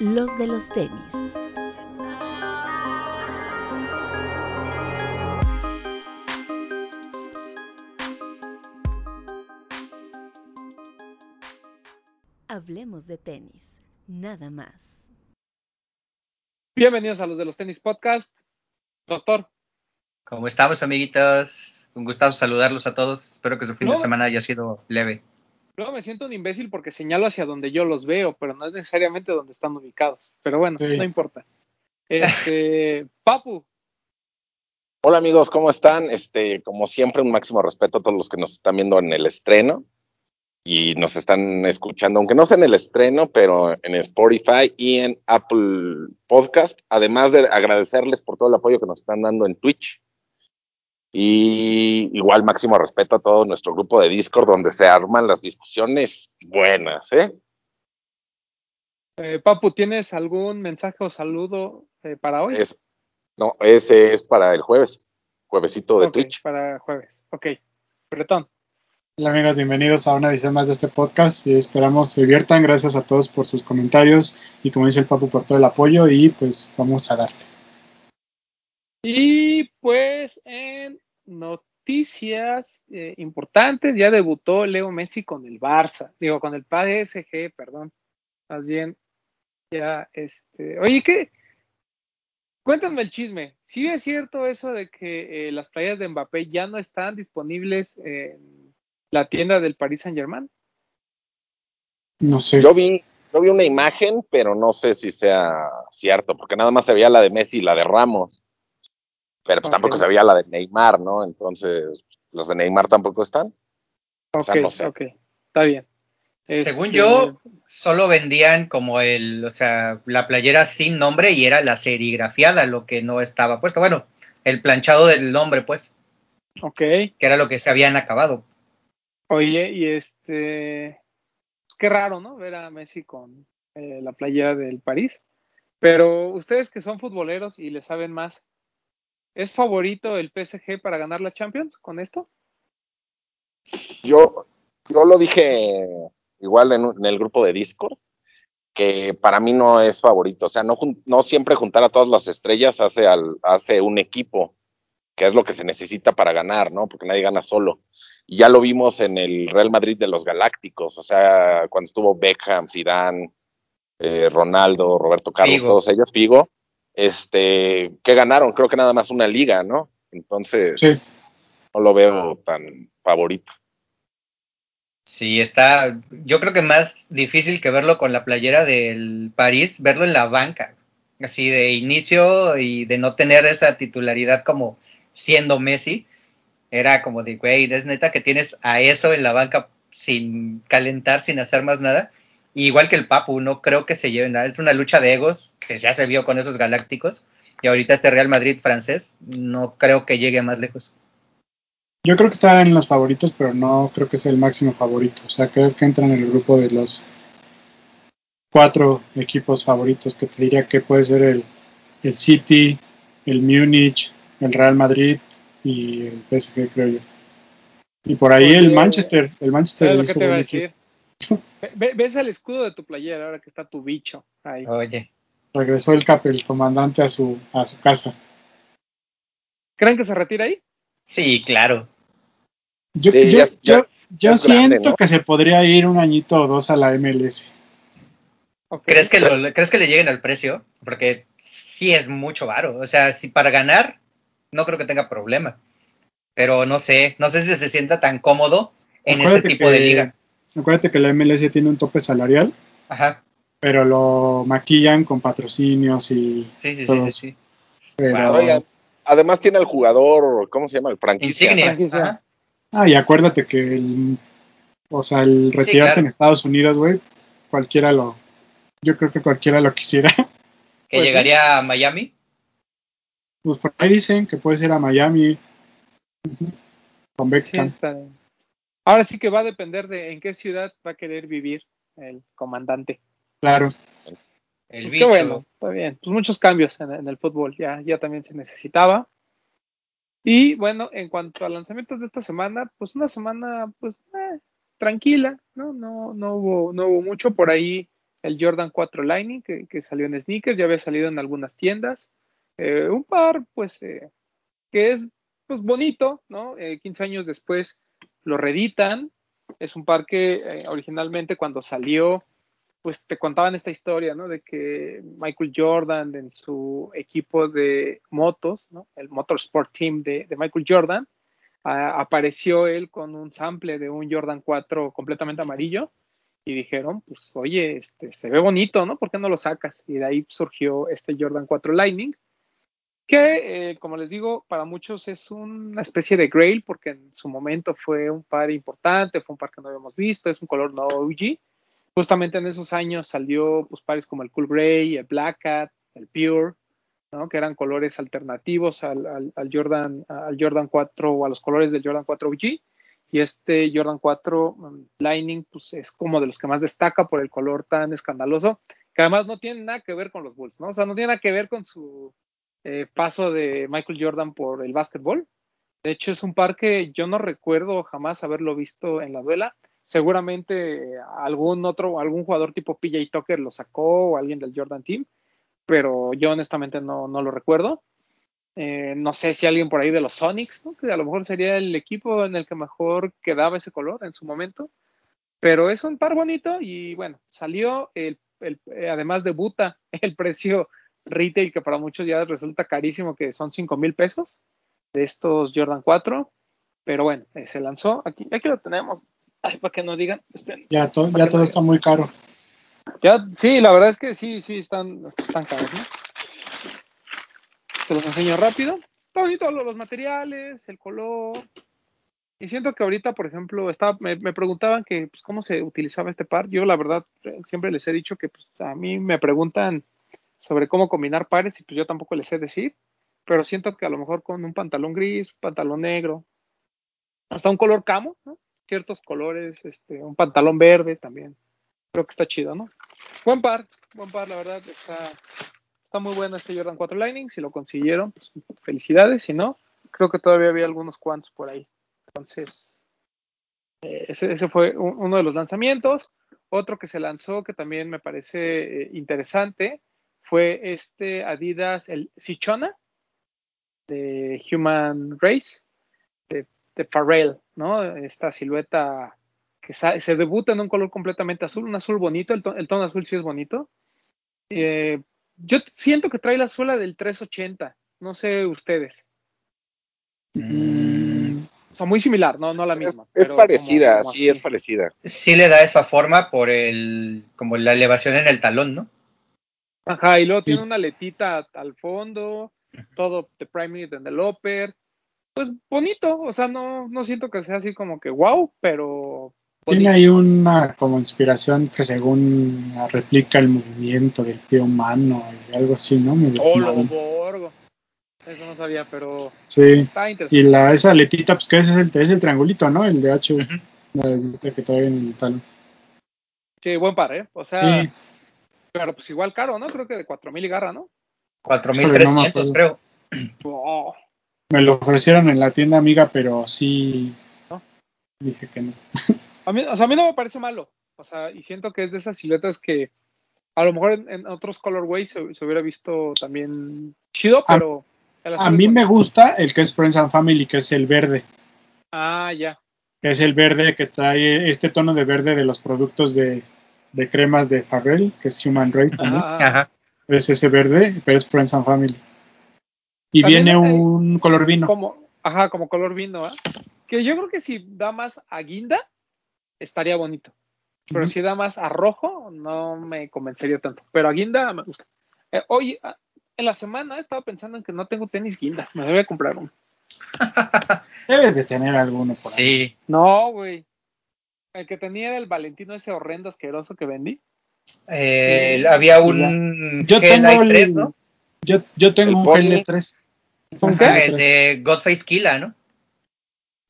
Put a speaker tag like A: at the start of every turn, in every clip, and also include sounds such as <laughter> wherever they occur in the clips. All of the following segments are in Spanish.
A: los de los tenis. Hablemos de tenis, nada más.
B: Bienvenidos a los de los tenis podcast. Doctor.
C: ¿Cómo estamos, amiguitos? Un gustazo saludarlos a todos. Espero que su fin de semana haya sido leve.
B: Luego me siento un imbécil porque señalo hacia donde yo los veo, pero no es necesariamente donde están ubicados. Pero bueno, no importa. Este, <laughs> Papu.
D: Hola amigos, ¿cómo están? Este, como siempre, un máximo respeto a todos los que nos están viendo en el estreno y nos están escuchando, aunque no sea en el estreno, pero en Spotify y en Apple Podcast, además de agradecerles por todo el apoyo que nos están dando en Twitch. Y igual máximo respeto a todo nuestro grupo de Discord donde se arman las discusiones buenas, ¿eh?
B: eh Papu, ¿tienes algún mensaje o saludo eh, para hoy?
D: no, ese es para el jueves, juevesito de Twitch.
B: Para jueves, ok. Bretón.
E: Hola amigas, bienvenidos a una edición más de este podcast y esperamos se diviertan. Gracias a todos por sus comentarios y como dice el Papu por todo el apoyo y pues vamos a darle.
B: Y pues en noticias eh, importantes, ya debutó Leo Messi con el Barça, digo, con el PSG, perdón, más bien, ya, este, oye, ¿qué? Cuéntame el chisme, ¿sí es cierto eso de que eh, las playas de Mbappé ya no están disponibles en la tienda del Paris Saint Germain?
E: No sé.
D: Yo vi, yo vi una imagen, pero no sé si sea cierto, porque nada más se veía la de Messi y la de Ramos pero pues tampoco se veía la de Neymar, ¿no? Entonces, los de Neymar tampoco están.
B: Ok, ok, está bien.
C: Según este, yo, solo vendían como el, o sea, la playera sin nombre y era la serigrafiada lo que no estaba puesto. Bueno, el planchado del nombre, pues.
B: Ok.
C: Que era lo que se habían acabado.
B: Oye, y este, qué raro, ¿no? Ver a Messi con eh, la playera del París. Pero ustedes que son futboleros y le saben más, ¿Es favorito el PSG para ganar la Champions con esto?
D: Yo, yo lo dije igual en, el grupo de Discord, que para mí no es favorito. O sea, no, no siempre juntar a todas las estrellas hace, al, hace un equipo, que es lo que se necesita para ganar, ¿no? Porque nadie gana solo. Y ya lo vimos en el Real Madrid de los Galácticos, o sea, cuando estuvo Beckham, Zidane, eh, Ronaldo, Roberto Carlos, todos ellos, Figo, este, que ganaron, creo que nada más una liga, ¿no? Entonces, no lo veo tan favorito.
C: Sí, está, yo creo que más difícil que verlo con la playera del París, verlo en la banca, así de inicio y de no tener esa titularidad como siendo Messi, era como de, güey, es neta que tienes a eso en la banca sin calentar, sin hacer más nada, igual que el Papu, no creo que se lleven nada. Es una lucha de egos que ya se vio con esos galácticos. Y ahorita este Real Madrid francés no creo que llegue más lejos.
E: Yo creo que está en los favoritos, pero no creo que sea el máximo favorito. O sea, creo que entra en el grupo de los cuatro equipos favoritos que te diría que puede ser el, el City, el Múnich, el Real Madrid y el PSG, creo yo. Y por ahí el Manchester, el Manchester
B: ves el escudo de tu playera ahora que está tu bicho ahí.
C: Oye.
E: Regresó el, cap, el comandante a su, a su casa.
B: ¿Creen que se retira ahí?
C: Sí, claro.
E: Yo, yo, siento que se podría ir un añito o dos a la MLS.
C: ¿Crees, que lo, ¿Crees que le lleguen al precio? Porque sí es mucho varo. O sea, si para ganar, no creo que tenga problema. Pero no sé, no sé si se sienta tan cómodo en este tipo de liga.
E: Acuérdate que la MLS tiene un tope salarial.
C: Ajá.
E: Pero lo maquillan con patrocinios y.
C: Sí, sí, sí, sí.
D: además tiene el jugador, ¿cómo se llama? El franquicia.
C: Insignia.
E: Ah, y acuérdate que el. O sea, el retirarte en Estados Unidos, güey, cualquiera lo. Yo creo que cualquiera lo quisiera. <laughs>
C: ¿Que pues llegaría a Miami?
E: Pues por ahí dicen que puede ser a Miami. Con Beckham.
B: Ahora sí que va a depender de en qué ciudad va a querer vivir el comandante.
E: Claro.
C: El pues bicho. bueno,
B: está bien. Pues muchos cambios en, el fútbol, ya, ya también se necesitaba. Y bueno, en cuanto a lanzamientos de esta semana, pues una semana pues eh, tranquila, ¿no? No, no hubo, no hubo mucho por ahí. el Jordan 4 Lightning, que, que salió en sneakers, ya había salido en algunas tiendas. Eh, un par, pues, eh, que es pues bonito, ¿no? 15 años después lo reeditan. Es un par que originalmente cuando salió, pues te contaban esta historia, ¿no? De que Michael Jordan en su equipo de motos, ¿no? El Motorsport Team de, de Michael Jordan, apareció él con un sample de un Jordan 4 completamente amarillo y dijeron, pues oye, este, se ve bonito, ¿no? ¿Por qué no lo sacas? Y de ahí surgió este Jordan 4 Lightning, que eh, como les digo, para muchos es una especie de grail porque en su momento fue un par importante, fue un par que no habíamos visto, es un color no OG. Justamente en esos años salió pues pares como el Cool Gray, el Black Cat, el Pure, que eran colores alternativos al, Jordan, al Jordan 4 o a los colores del Jordan 4 OG. Y este Jordan 4 um, Lightning pues, es como de los que más destaca por el color tan escandaloso, que además no tiene nada que ver con los Bulls, ¿no? O sea, no tiene nada que ver con su eh, paso de Michael Jordan por el básquetbol. De hecho, es un par que yo no recuerdo jamás haberlo visto en la duela. Seguramente algún otro, algún jugador tipo PJ Tucker lo sacó o alguien del Jordan Team, pero yo honestamente no, no lo recuerdo. Eh, no sé si alguien por ahí de los Sonics, que a lo mejor sería el equipo en el que mejor quedaba ese color en su momento. Pero es un par bonito y bueno, salió, el, el, eh, además debuta <laughs> el precio retail que para muchos ya resulta carísimo, que son 5 mil pesos de estos Jordan 4. Pero bueno, eh, se lanzó. Aquí, aquí lo tenemos. Ay, para que no digan.
E: ya, ya todo está muy caro.
B: Ya, sí, la verdad es que sí, sí, están, están caros, ¿no? Te los enseño rápido. Bonito los materiales, el color. Y siento que ahorita, por ejemplo, estaba, me, preguntaban que pues, cómo se utilizaba este par. Yo, la verdad, siempre les he dicho que pues, a mí me preguntan sobre cómo combinar pares y pues yo tampoco les sé decir. Pero siento que a lo mejor con un pantalón gris, pantalón negro, hasta un color camo. Ciertos colores, este, un pantalón verde también creo que está chido, ¿no? Buen par, buen par, la verdad, está, está muy bueno este Jordan 4 Lightning, si lo consiguieron, pues felicidades, si no, creo que todavía había algunos cuantos por ahí. Entonces, eh, ese, fue uno de los lanzamientos. Otro que se lanzó que también me parece eh, interesante fue este Adidas, el Sichona de Human Race, de, de Pharrell, ¿no? Esta silueta que se debuta en un color completamente azul, un azul bonito, el, tono azul sí es bonito. Eh, yo siento que trae la suela del 380, no sé ustedes. Mm. Son muy similar, no, no la misma.
D: Es, parecida, sí, es parecida.
C: Sí le da esa forma por el, como la elevación en el talón, ¿no?
B: Ajá, y luego tiene una letita al fondo, todo de priming en el upper. Pues bonito, o sea, no, no siento que sea así como que wow, pero
E: tiene ahí una como inspiración que según replica el movimiento del pie humano y algo así, ¿no?
B: oh, lo borgo. Eso no sabía, pero
E: sí. Y la, esa letita, pues que ese es el, es el triangulito, ¿no? El de H, la letita que trae en el talón.
B: Sí, buen par, ¿eh? O sea, pero pues igual caro, ¿no? Creo que de 4000 y garra, ¿no?
C: 4300, creo.
E: Oh. Me lo ofrecieron en la tienda amiga, pero sí. Dije que no.
B: A mí, o sea, a mí no me parece malo. O sea, y siento que es de esas siluetas que a lo mejor en, otros colorways se, hubiera visto también chido, pero...
E: A, mí me gusta el que es Friends and Family, que es el verde.
B: Ah, ya.
E: Que es el verde que trae este tono de verde de los productos de, cremas de Farrell, que es Human Race también. Ajá. Es ese verde, pero es Friends and Family. Y viene un color vino.
B: Como, ajá, como color vino, ¿ah? Que yo creo que si da más a guinda, estaría bonito. Pero si da más a rojo, no me convencería tanto. Pero a guinda me gusta. Eh, hoy, ah, en la semana estaba pensando en que no tengo tenis guindas. Me debe comprar uno. <laughs>
E: Debes de tener alguno por
C: sí.
B: No, güey. El que tenía era el Valentino ese horrendo asqueroso que vendí.
C: Eh, había un
E: yo tengo el, 3, ¿no? Yo, yo tengo un GL3.
C: el de Godface Killa, ¿no?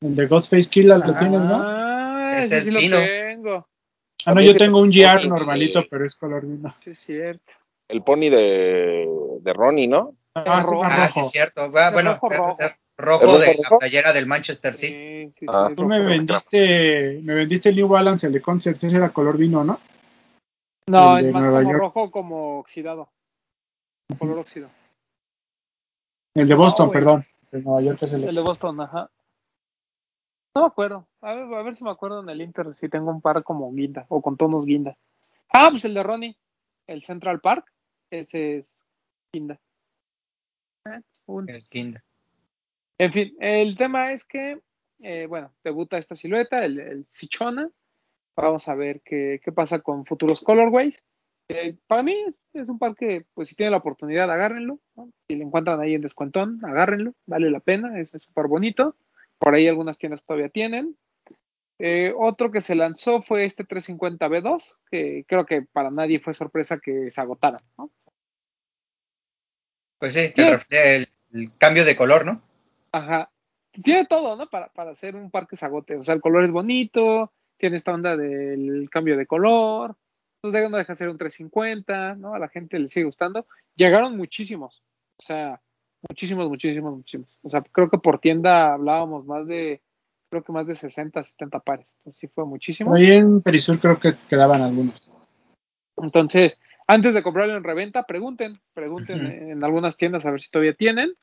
E: El de Godface Killa lo tienes, ¿no?
B: ese, es vino. tengo.
E: Ah, no, yo tengo un GR normalito, pero es color vino.
B: Sí, es cierto.
D: El pony de, de Ronnie, ¿no?
C: Ah, sí, ah, sí, es cierto. bueno, rojo, rojo. De la playera del Manchester, sí. sí,
E: sí ah. Tú me vendiste, me vendiste el New Balance, el de Concerts, ese era color vino, ¿no?
B: No,
E: El de
B: es más
E: Nueva
B: como
E: York.
B: rojo, como oxidado. Color óxido.
E: El de Boston, perdón. El de Nueva York es el
B: El de Boston, ajá. No me acuerdo. A ver, a ver si me acuerdo en el Inter si tengo un par como guinda o con tonos guinda. Ah, pues el de Ronnie, el Central Park, ese es guinda. Eh, un-
C: Es Kinda.
B: En fin, el tema es que, eh, bueno, debuta esta silueta, el, el Sichona. Vamos a ver qué, qué pasa con futuros colorways. Eh, para mí es, un par que, pues si tienen la oportunidad, agárrenlo. ¿no? Si lo encuentran ahí en descuentón, agárrenlo. Vale la pena, es súper bonito. Por ahí algunas tiendas todavía tienen. Eh, otro que se lanzó fue este 350B2, que creo que para nadie fue sorpresa que se agotara. ¿no?
C: Pues sí, refleja el cambio de color, ¿no?
B: Ajá. Tiene todo, ¿no? Para, para hacer un par que se agote. O sea, el color es bonito, tiene esta onda del cambio de color, no deja, no deja de ser un 350, ¿no? A la gente le sigue gustando. Llegaron muchísimos, o sea, muchísimos, muchísimos, muchísimos. O sea, creo que por tienda hablábamos más de, creo que más de 60, 70 pares. Entonces sí fue muchísimo.
E: Ahí en Perisur creo que quedaban algunos.
B: Entonces, antes de comprarlo en reventa, pregunten, pregunten en algunas tiendas a ver si todavía tienen.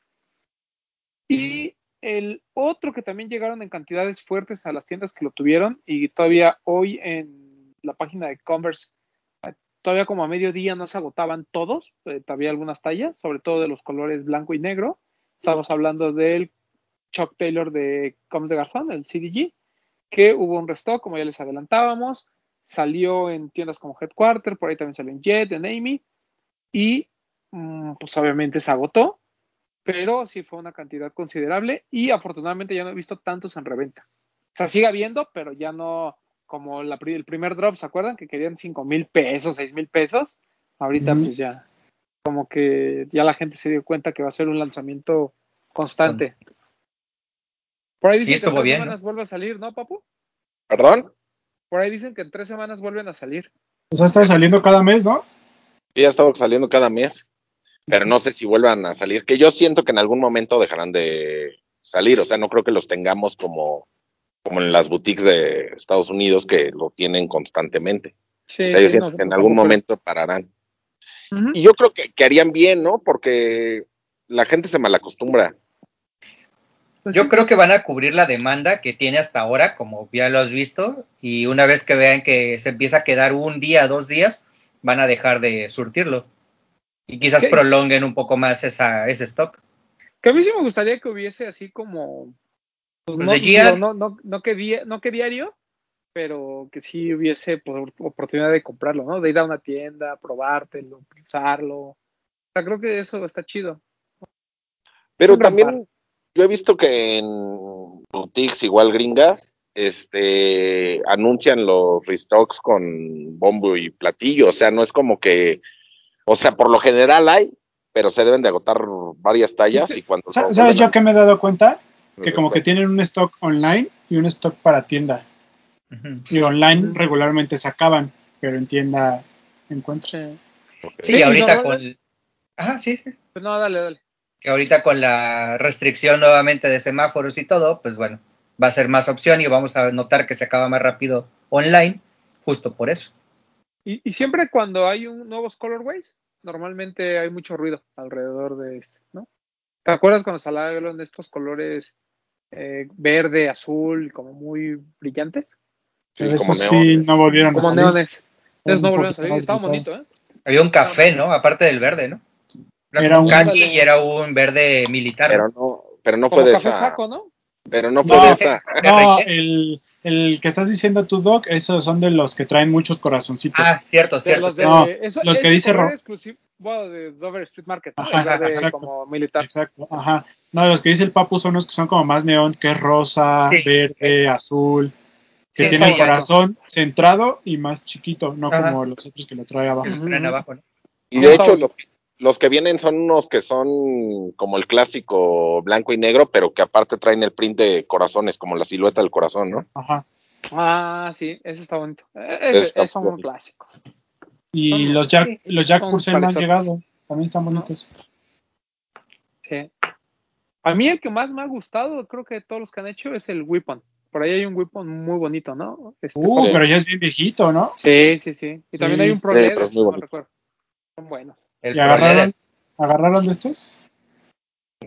B: Y el otro que también llegaron en cantidades fuertes a las tiendas que lo tuvieron y todavía hoy en la página de Converse, eh, todavía como a mediodía no se agotaban todos, eh, todavía algunas tallas, sobre todo de los colores blanco y negro. Estamos hablando del Chuck Taylor de Coms de Garzón, el CDG, que hubo un restock, como ya les adelantábamos, salió en tiendas como Headquarter, por ahí también salió en Jet, en Amy, y mm, pues obviamente se agotó, pero sí fue una cantidad considerable y afortunadamente ya no he visto tantos en reventa. O sea, sigue habiendo, pero ya no como la el primer drop, ¿se acuerdan? Que querían 5 mil pesos, 6 mil pesos. Ahorita pues ya, como que ya la gente se dio cuenta que va a ser un lanzamiento constante. Por ahí
C: Sí,
B: dicen que en tres
C: bien, ¿no?
B: semanas vuelve a salir, ¿no, papu?
D: ¿Perdón?
B: Por ahí dicen que en tres semanas vuelven a salir.
E: O sea, está saliendo cada mes, ¿no?
D: Sí, ya estaba saliendo cada mes, pero no sé si vuelvan a salir, que yo siento que en algún momento dejarán de salir, o sea, no creo que los tengamos como, como en las boutiques de Estados Unidos que lo tienen constantemente.
B: Sí,
D: O sea, yo siento
B: no,
D: que en algún momento pararán. Y yo creo que, que harían bien, ¿no? Porque la gente se malacostumbra.
B: Pues
C: Yo creo que van a cubrir la demanda que tiene hasta ahora, como ya lo has visto, y una vez que vean que se empieza a quedar un día, dos días, van a dejar de surtirlo. Y quizás
B: Sí.
C: prolonguen un poco más esa, ese stock.
B: Que a mí sí me gustaría que hubiese así como. pues,
C: Pues
B: no, digo, no, no, no que di- no que diario, pero que sí hubiese pues, oportunidad de comprarlo, ¿no? De ir a una tienda, probártelo, usarlo. O sea, creo que eso está chido.
D: Pero también yo he visto que en boutiques igual gringas, este, anuncian los restocks con bombo y platillo, o sea, no es como que, o sea, por lo general hay, pero se deben de agotar varias tallas y cuando
E: ¿Sabes yo que me he dado cuenta? Que como que tienen un stock online y un stock para tienda. Y online regularmente se acaban, pero en tienda encuentras.
B: Sí.
D: Ok.
C: Sí,
B: Sí, y
C: ahorita con. Ajá, sí, sí.
B: Pues no, dale, dale.
C: Que ahorita con la restricción nuevamente de semáforos y todo, pues bueno, va a ser más opción y vamos a notar que se acaba más rápido online, justo por eso.
B: Y, y siempre cuando hay un nuevos colorways, normalmente hay mucho ruido alrededor de este, ¿no? ¿Te acuerdas cuando salieron estos colores eh, verde, azul, como muy brillantes?
D: Sí,
E: Pero
D: como
E: eso
D: neón.
E: sí no volvieron a
B: Como
E: salir.
B: neones. Entonces no volvieron a salir. Estaba bonito, ¿eh?
C: Había un café, ¿no? Aparte del verde, ¿no? Era,
E: Era
C: un caqui y era un verde militar.
D: Pero
C: ¿no?
D: pero no
B: Como
D: fue de
B: café
D: esa,
B: saco, ¿no?
D: pero no fue
E: No,
D: de esa.
E: No, el, el que estás diciendo tú, Doc, esos son de los que traen muchos corazoncitos.
C: Ah, cierto,
B: De
C: cierto.
B: los de.
E: No,
B: eso-
E: los que dice
B: color
E: Ro-
B: exclusivo bueno, de Dover Street Market, ¿no?
E: Ajá,
B: El verde
E: exacto.
B: como militar.
E: Exacto, ajá. No, los que dice el Papu son los que son como más neón, que es rosa,
C: Sí.
E: verde, azul, que
C: Sí,
E: tiene
C: sí,
E: el corazón centrado y más chiquito, no
C: Ajá.
E: como los otros que lo trae abajo.
C: Traen abajo, ¿no?
D: Y de hecho, los, los que vienen son unos que son como el clásico blanco y negro, pero que aparte traen el print de corazones, como la silueta del corazón, ¿no?
E: Ajá.
B: Ah, sí, ese está bonito. Ese,
D: Está
B: esos son un clásico.
E: Y
B: Son
E: los Jack,
C: sí,
E: los Jack Purcell no han llegado, también están bonitos.
B: Sí. A mí el que más me ha gustado, creo que de todos los que han hecho, es el Weapon. por ahí hay un Weapon muy bonito, ¿no? Este,
E: Uh, pero ya es bien viejito, ¿no?
B: Sí, sí, sí. Y también hay un Pro
D: Sí, es
B: no
D: bonito.
B: recuerdo. Son buenos.
C: El
E: ¿Y agarraron, agarraron de estos?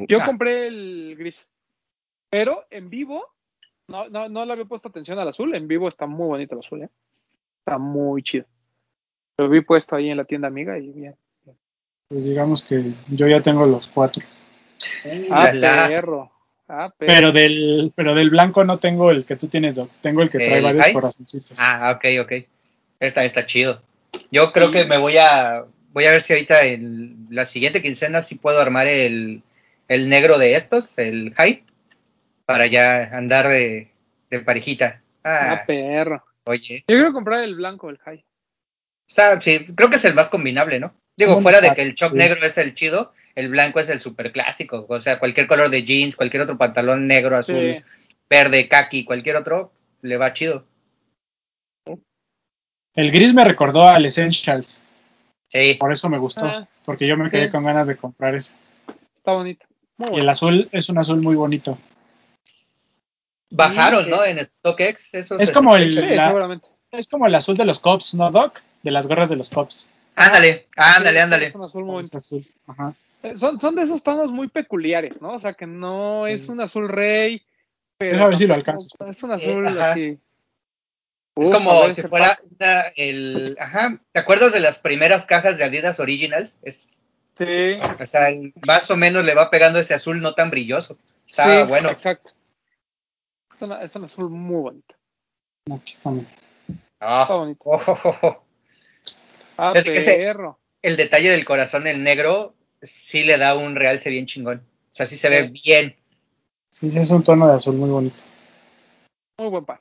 B: Yo
C: Ah.
B: compré el gris. Pero en vivo, no, no, no le había puesto atención al azul. En vivo está muy bonito el azul, ¿eh? Está muy chido. Lo vi puesto ahí en la tienda amiga y bien.
E: Pues digamos que yo ya tengo los cuatro.
B: Ah,
C: la.
B: perro. Ah.
E: Pero del, pero del blanco no tengo el que tú tienes, Doc. Tengo el que trae
C: ¿El
E: varios
C: high?
E: corazoncitos.
C: Ah, ok, ok. Está, está chido. Yo creo que me voy a voy a ver si ahorita en la siguiente quincena sí puedo armar el, el negro de estos, el high, para ya andar de, de parejita.
B: Ah,
C: Ah,
B: perro.
C: oye.
B: Yo quiero comprar el blanco, el high.
C: Está- sí, creo que es el más combinable, ¿no? Digo, fuera de que el chop
E: sí.
C: negro es el chido, el blanco es el super clásico. O sea, cualquier color de jeans, cualquier otro pantalón negro, azul,
B: Sí.
C: verde, kaki, cualquier otro, le va chido.
E: El gris me recordó al Essentials.
C: Sí.
E: Por eso me gustó.
B: Ah,
E: Porque yo me quedé
B: sí.
E: con ganas de comprar ese.
B: está bonito. Muy
E: Y
B: bueno.
E: el azul es un azul muy bonito.
C: Bajaron,
B: Sí,
C: ¿no? En StockX. Esos
E: Es como el- la-
B: seguramente.
E: Es como el azul de los Cops, ¿no, Doc? De las gorras de los Cops.
C: Ándale, ándale, ándale.
B: Es un azul muy bonito.
E: Es azul. Ajá.
B: Eh, Son, son de esos tonos muy peculiares, ¿no? O sea, que no es
E: Sí.
B: un azul rey, pero
E: Deja ver si lo alcanzo.
B: Es un azul
C: ajá.
B: así.
C: Es
B: Uf,
C: como
B: ver
C: si fuera una, el, ajá, ¿te acuerdas de las primeras cajas de Adidas Originals? Es,
B: Sí.
C: o sea, el- más o menos le va pegando ese azul no tan brilloso. Está
B: sí,
C: bueno.
B: Exacto. Es, una- es un azul muy bonito.
E: Aquí está.
C: Ah,
B: Está bonito.
C: oh, oh, oh, oh.
B: Ah,
C: ese-. El detalle del corazón, el negro, sí le da un realce bien chingón. O sea, sí se ve bien,
E: Sí, sí, es un tono de azul muy bonito.
B: Muy buen par.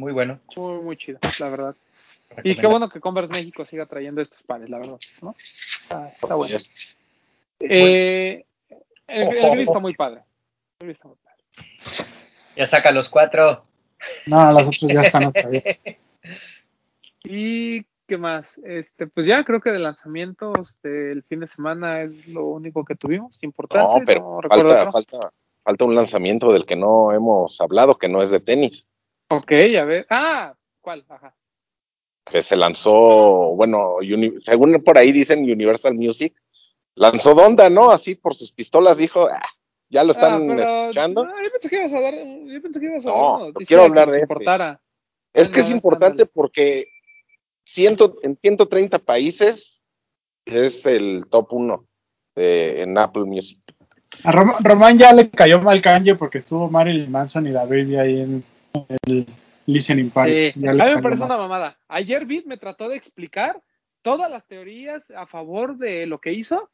C: Muy bueno.
B: Muy, muy chido, la verdad. Y qué bueno que Converse México siga trayendo estos pares, la verdad. ¿no? Está, está bueno. Eh, el, el gris está muy padre. El gris está muy padre.
C: Ya saca los cuatro.
E: No, los otros ya están hasta ahí. <laughs>
B: ¿Y qué más? Este, pues ya creo que de lanzamientos del fin de semana es lo único que tuvimos. Importante.
D: No, pero
B: no
D: falta, falta, falta un lanzamiento del que no hemos hablado, que no es de tenis,
B: Ok, a ver. Ah, ¿cuál? Ajá.
D: que se lanzó, bueno, uni- según por ahí dicen Universal Music, lanzó Donda, ¿no? Así por sus pistolas dijo, "Ah, ya lo están
B: Ah, pero-
D: escuchando.
B: no, yo pensé que ibas a dar, yo pensé que ibas a
D: No,
B: dar
D: no quiero hablar
B: que
D: de
B: importara.
D: Es que es importante
B: ándale.
D: porque ciento, en 130 países es el top 1 en Apple Music.
E: A Rom- Román ya le cayó mal Kanye porque estuvo Marilyn Manson y la baby ahí en el listening party.
B: Sí,
E: Ya
B: a mí me parece una mamada. Ayer Bit me trató de explicar todas las teorías a favor de lo que hizo.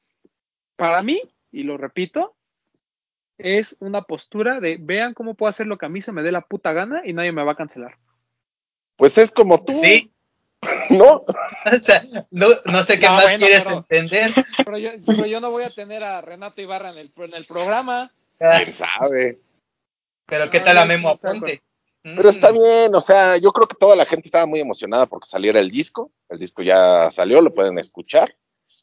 B: Para mí, y lo repito, es una postura de vean cómo puedo hacer lo que a mí se me dé la puta gana y nadie me va a cancelar.
D: Pues es como tú,
C: Sí, <laughs>
D: ¿no? <laughs>
C: o sea, no, no sé qué
B: No,
C: más
B: bueno,
C: quieres
B: pero-
C: entender. <laughs>
B: Pero yo, pero yo no voy a tener a Renato Ibarra en el, en el programa.
C: Ah,
D: ¿Quién sabe?
C: Pero qué
B: No,
C: tal a Memo
B: no
C: Aponte.
D: Pero está
C: Mm.
D: bien, o sea, yo creo que toda la gente estaba muy emocionada porque saliera el disco. El disco ya salió, lo pueden escuchar.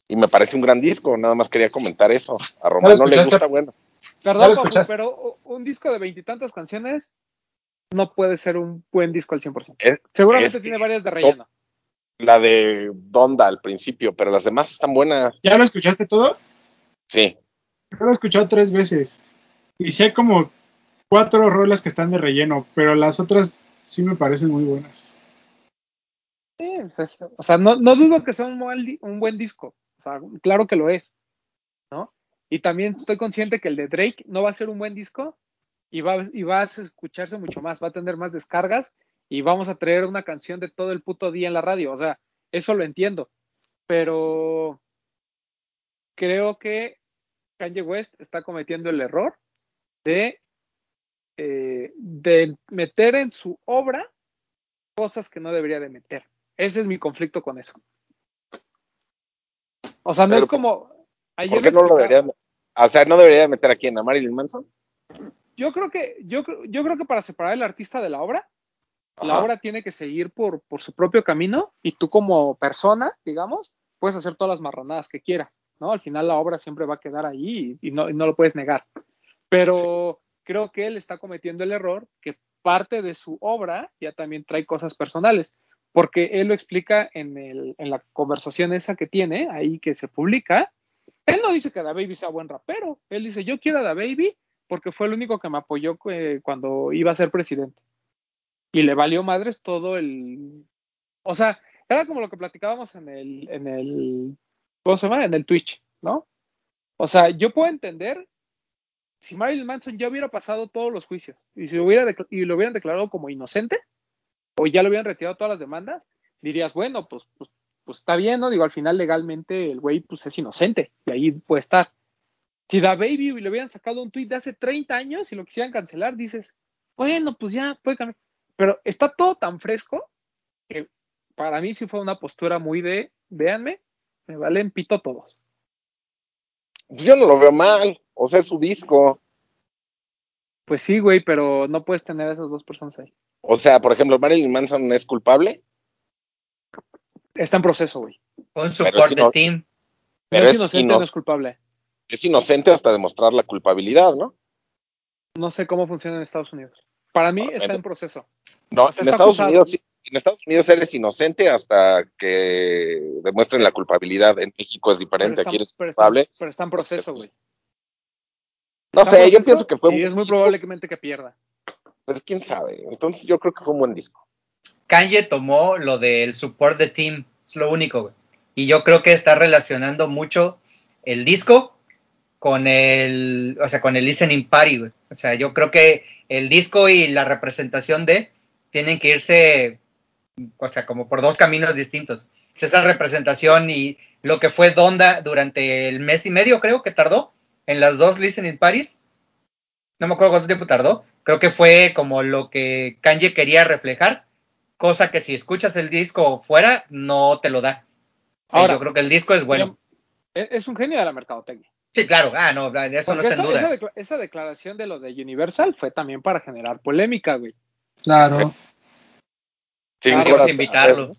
D: Y me parece un gran disco, nada más quería comentar eso. A Román no le gusta, bueno.
E: ¿Ya
B: Perdón, Papu, pero un disco de veintitantas canciones no puede ser un buen disco al 100%.
D: Es-
B: Seguramente
D: es
B: tiene varias de relleno.
D: la de Donda al principio, pero las demás están buenas.
E: ¿Ya lo escuchaste todo?
D: Sí,
E: Yo lo he escuchado tres veces. Y hay como cuatro rolas que están de relleno, pero las otras sí me parecen muy buenas.
B: Sí, pues es- o sea, no, no dudo que sea un, un buen disco. O sea, claro que lo es. ¿no? Y también estoy consciente que el de Drake no va a ser un buen disco y va, y va a escucharse mucho más, va a tener más descargas y vamos a traer una canción de todo el puto día en la radio. O sea, eso lo entiendo. Pero creo que Kanye West está cometiendo el error de, eh, de meter en su obra cosas que no debería de meter. Ese es mi conflicto con eso. O sea, no
D: Pero
B: es como. ayer
D: ¿por qué no lo debería? O sea, ¿no debería meter aquí en a Marilyn Manson?
B: Yo creo que, yo, yo creo que para separar el artista de la obra, la obra tiene que seguir por, por su propio camino y tú como persona, digamos, puedes hacer todas las marranadas que quieras, ¿no? Al final la obra siempre va a quedar ahí y, y no, y no lo puedes negar. Pero creo que él está cometiendo el error que parte de su obra ya también trae cosas personales, porque él lo explica en, el, en la conversación esa que tiene, ahí que se publica. Él no dice que Da Baby sea buen rapero, él dice yo quiero a Da Baby porque fue el único que me apoyó eh, cuando iba a ser presidente. Y le valió madres todo el... O sea, era como lo que platicábamos en el, en el, ¿cómo se llama? En el Twitch, ¿no? O sea, yo puedo entender si Marilyn Manson ya hubiera pasado todos los juicios y si hubiera y lo hubieran declarado como inocente o ya lo hubieran retirado todas las demandas, dirías, bueno, pues, pues, pues está bien, ¿no? Digo, al final legalmente el güey pues es inocente y ahí puede estar. Si Da Baby le hubieran sacado un tweet de hace 30 años y lo quisieran cancelar, dices, bueno, pues ya puede cambiar. Pero está todo tan fresco que para mí sí fue una postura muy de, véanme, me valen pito todos.
D: Yo no lo veo mal, o sea, es su disco.
B: Pues sí, güey, pero no puedes tener a esas dos personas ahí.
D: O sea, por ejemplo, Marilyn Manson es culpable.
B: Está en proceso, güey.
C: Un support
D: si no-
C: team.
B: Pero
D: Pero
B: es
D: es
B: inocente,
D: ino-
B: no es culpable.
D: Es inocente hasta demostrar la culpabilidad, ¿no?
B: No sé cómo funciona en Estados Unidos. Para mí
D: Ah,
B: está en proceso.
D: No,
B: O sea,
D: en
B: está
D: Estados
B: acusado.
D: Unidos sí- en Estados Unidos eres inocente hasta que demuestren la culpabilidad. En México es
B: Pero
D: diferente, aquí eres
B: pero está-
D: culpable.
B: pero está en proceso, güey.
D: No sé, yo pienso que fue un
B: Y es muy probablemente que pierda.
D: pero quién sabe. Entonces yo creo que fue un buen disco.
C: Kanye tomó lo del support the team, es lo único, güey. Y yo creo que está relacionando mucho el disco con el, o sea, con el listening party, güey. O sea, yo creo que el disco y la representación de tienen que irse, o sea, como por dos caminos distintos. Esa representación y lo que fue Donda durante el mes y medio, creo que tardó, en las dos listening parties. No me acuerdo cuánto tiempo tardó. Creo que fue como lo que Kanye quería reflejar cosa que si escuchas el disco fuera, no te lo da. Sí,
B: Ahora,
C: yo creo que el disco es bueno.
B: Es es un genio de la mercadotecnia.
C: Sí, claro, ah, no, de eso no está en
B: esa, esa
C: duda.
B: decla- esa declaración de lo de Universal fue también para generar polémica, güey.
E: Claro.
D: Cinco horas
C: invitarlo.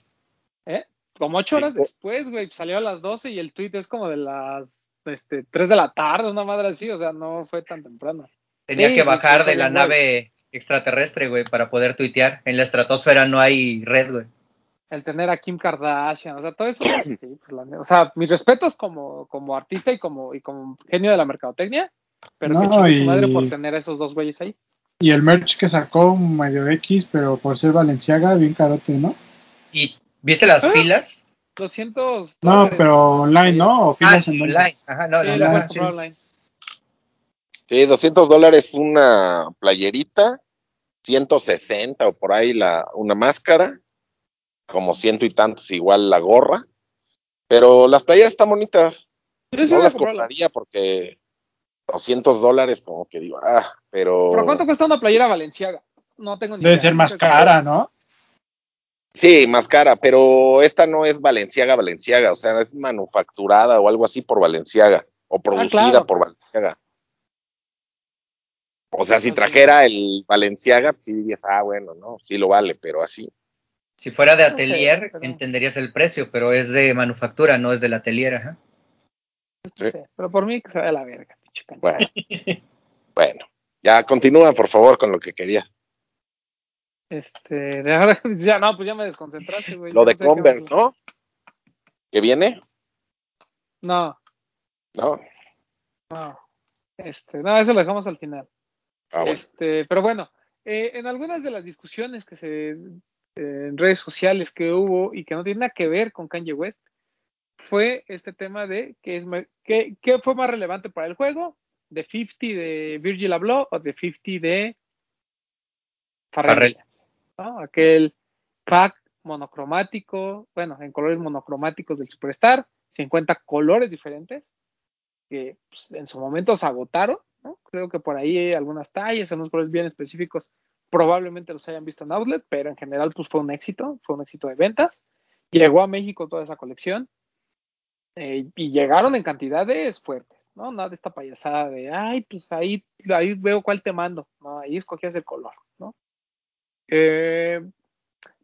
B: ¿eh? Como ocho horas después, güey, salió a las 12 y el tweet es como de las este, 3 de la tarde, una madre así, o sea, no fue tan temprano.
C: Tenía
B: Sí,
C: que bajar
B: sí,
C: de la nave extraterrestre, güey, para poder tuitear. En la estratosfera no hay red, güey.
B: El tener a Kim Kardashian, o sea, todo eso, sí, pues, la o sea, mis respetos como, como artista y como, y como genio de la mercadotecnia, pero que
E: No,
B: su
E: y-
B: madre por tener a esos dos güeyes ahí.
E: Y el merch que sacó medio X, pero por ser Valenciaga, bien carote, ¿no?
C: ¿Y viste las
B: Ah.
C: filas?
B: 200
E: No, pero online, ¿no? O
C: Ah,
E: filas en dónde?
C: online. Ajá, no,
B: Sí,
C: ajá,
B: puedes
C: sí,
B: online.
D: Sí, 200 dólares una playerita, 160 o por ahí la, una máscara, como ciento y tantos igual la gorra. Pero las playeras están bonitas.
B: Yo sí
D: no las compraría porque 200 dólares como que digo, ah, pero...
B: ¿Pero cuánto cuesta una playera valenciaga? No tengo ni
E: Debe
B: idea.
E: ser más cara, ¿no?
D: Sí, más cara, pero esta no es Valenciaga, Valenciaga, o sea, es manufacturada o algo así por Valenciaga, o producida
B: claro.
D: por Valenciaga. O sea, si trajera el Valenciaga, sí dirías, ah, bueno, no, sí lo vale, pero así.
C: Si fuera de
B: No sé,
C: atelier, entenderías el precio, pero es de manufactura, no es del atelier, ajá.
B: No sé, pero por mí que se vaya a la verga.
D: Bueno, bueno, ya continúa, por favor, con lo que quería.
B: Este, de ahora, <laughs> ya no, pues ya me desconcentraste, güey.
D: Lo de
B: no
D: Converse, ¿no? ¿Que viene?
B: No,
D: No.
B: no. Este, no, eso lo dejamos al final.
D: Ah, bueno.
B: Este, pero bueno, eh, en algunas de las discusiones que se eh, en redes sociales que hubo y que no tienen nada que ver con Kanye West, fue este tema de qué es ma- qué, qué fue más relevante para el juego, de 50 de Virgil Abloh o de 50 de ¿no? Aquel pack monocromático, bueno, en colores monocromáticos del Superstar, 50 colores diferentes que pues, en su momento se agotaron, ¿no? Creo que por ahí hay algunas tallas, algunos colores bien específicos, probablemente los hayan visto en Outlet, pero en general pues fue un éxito, fue un éxito de ventas. Llegó a México toda esa colección eh, y llegaron en cantidades fuertes, ¿no? Nada de esta payasada de, ay, pues ahí, ahí veo cuál te mando, ¿no? Ahí escogías el color, ¿no? Eh,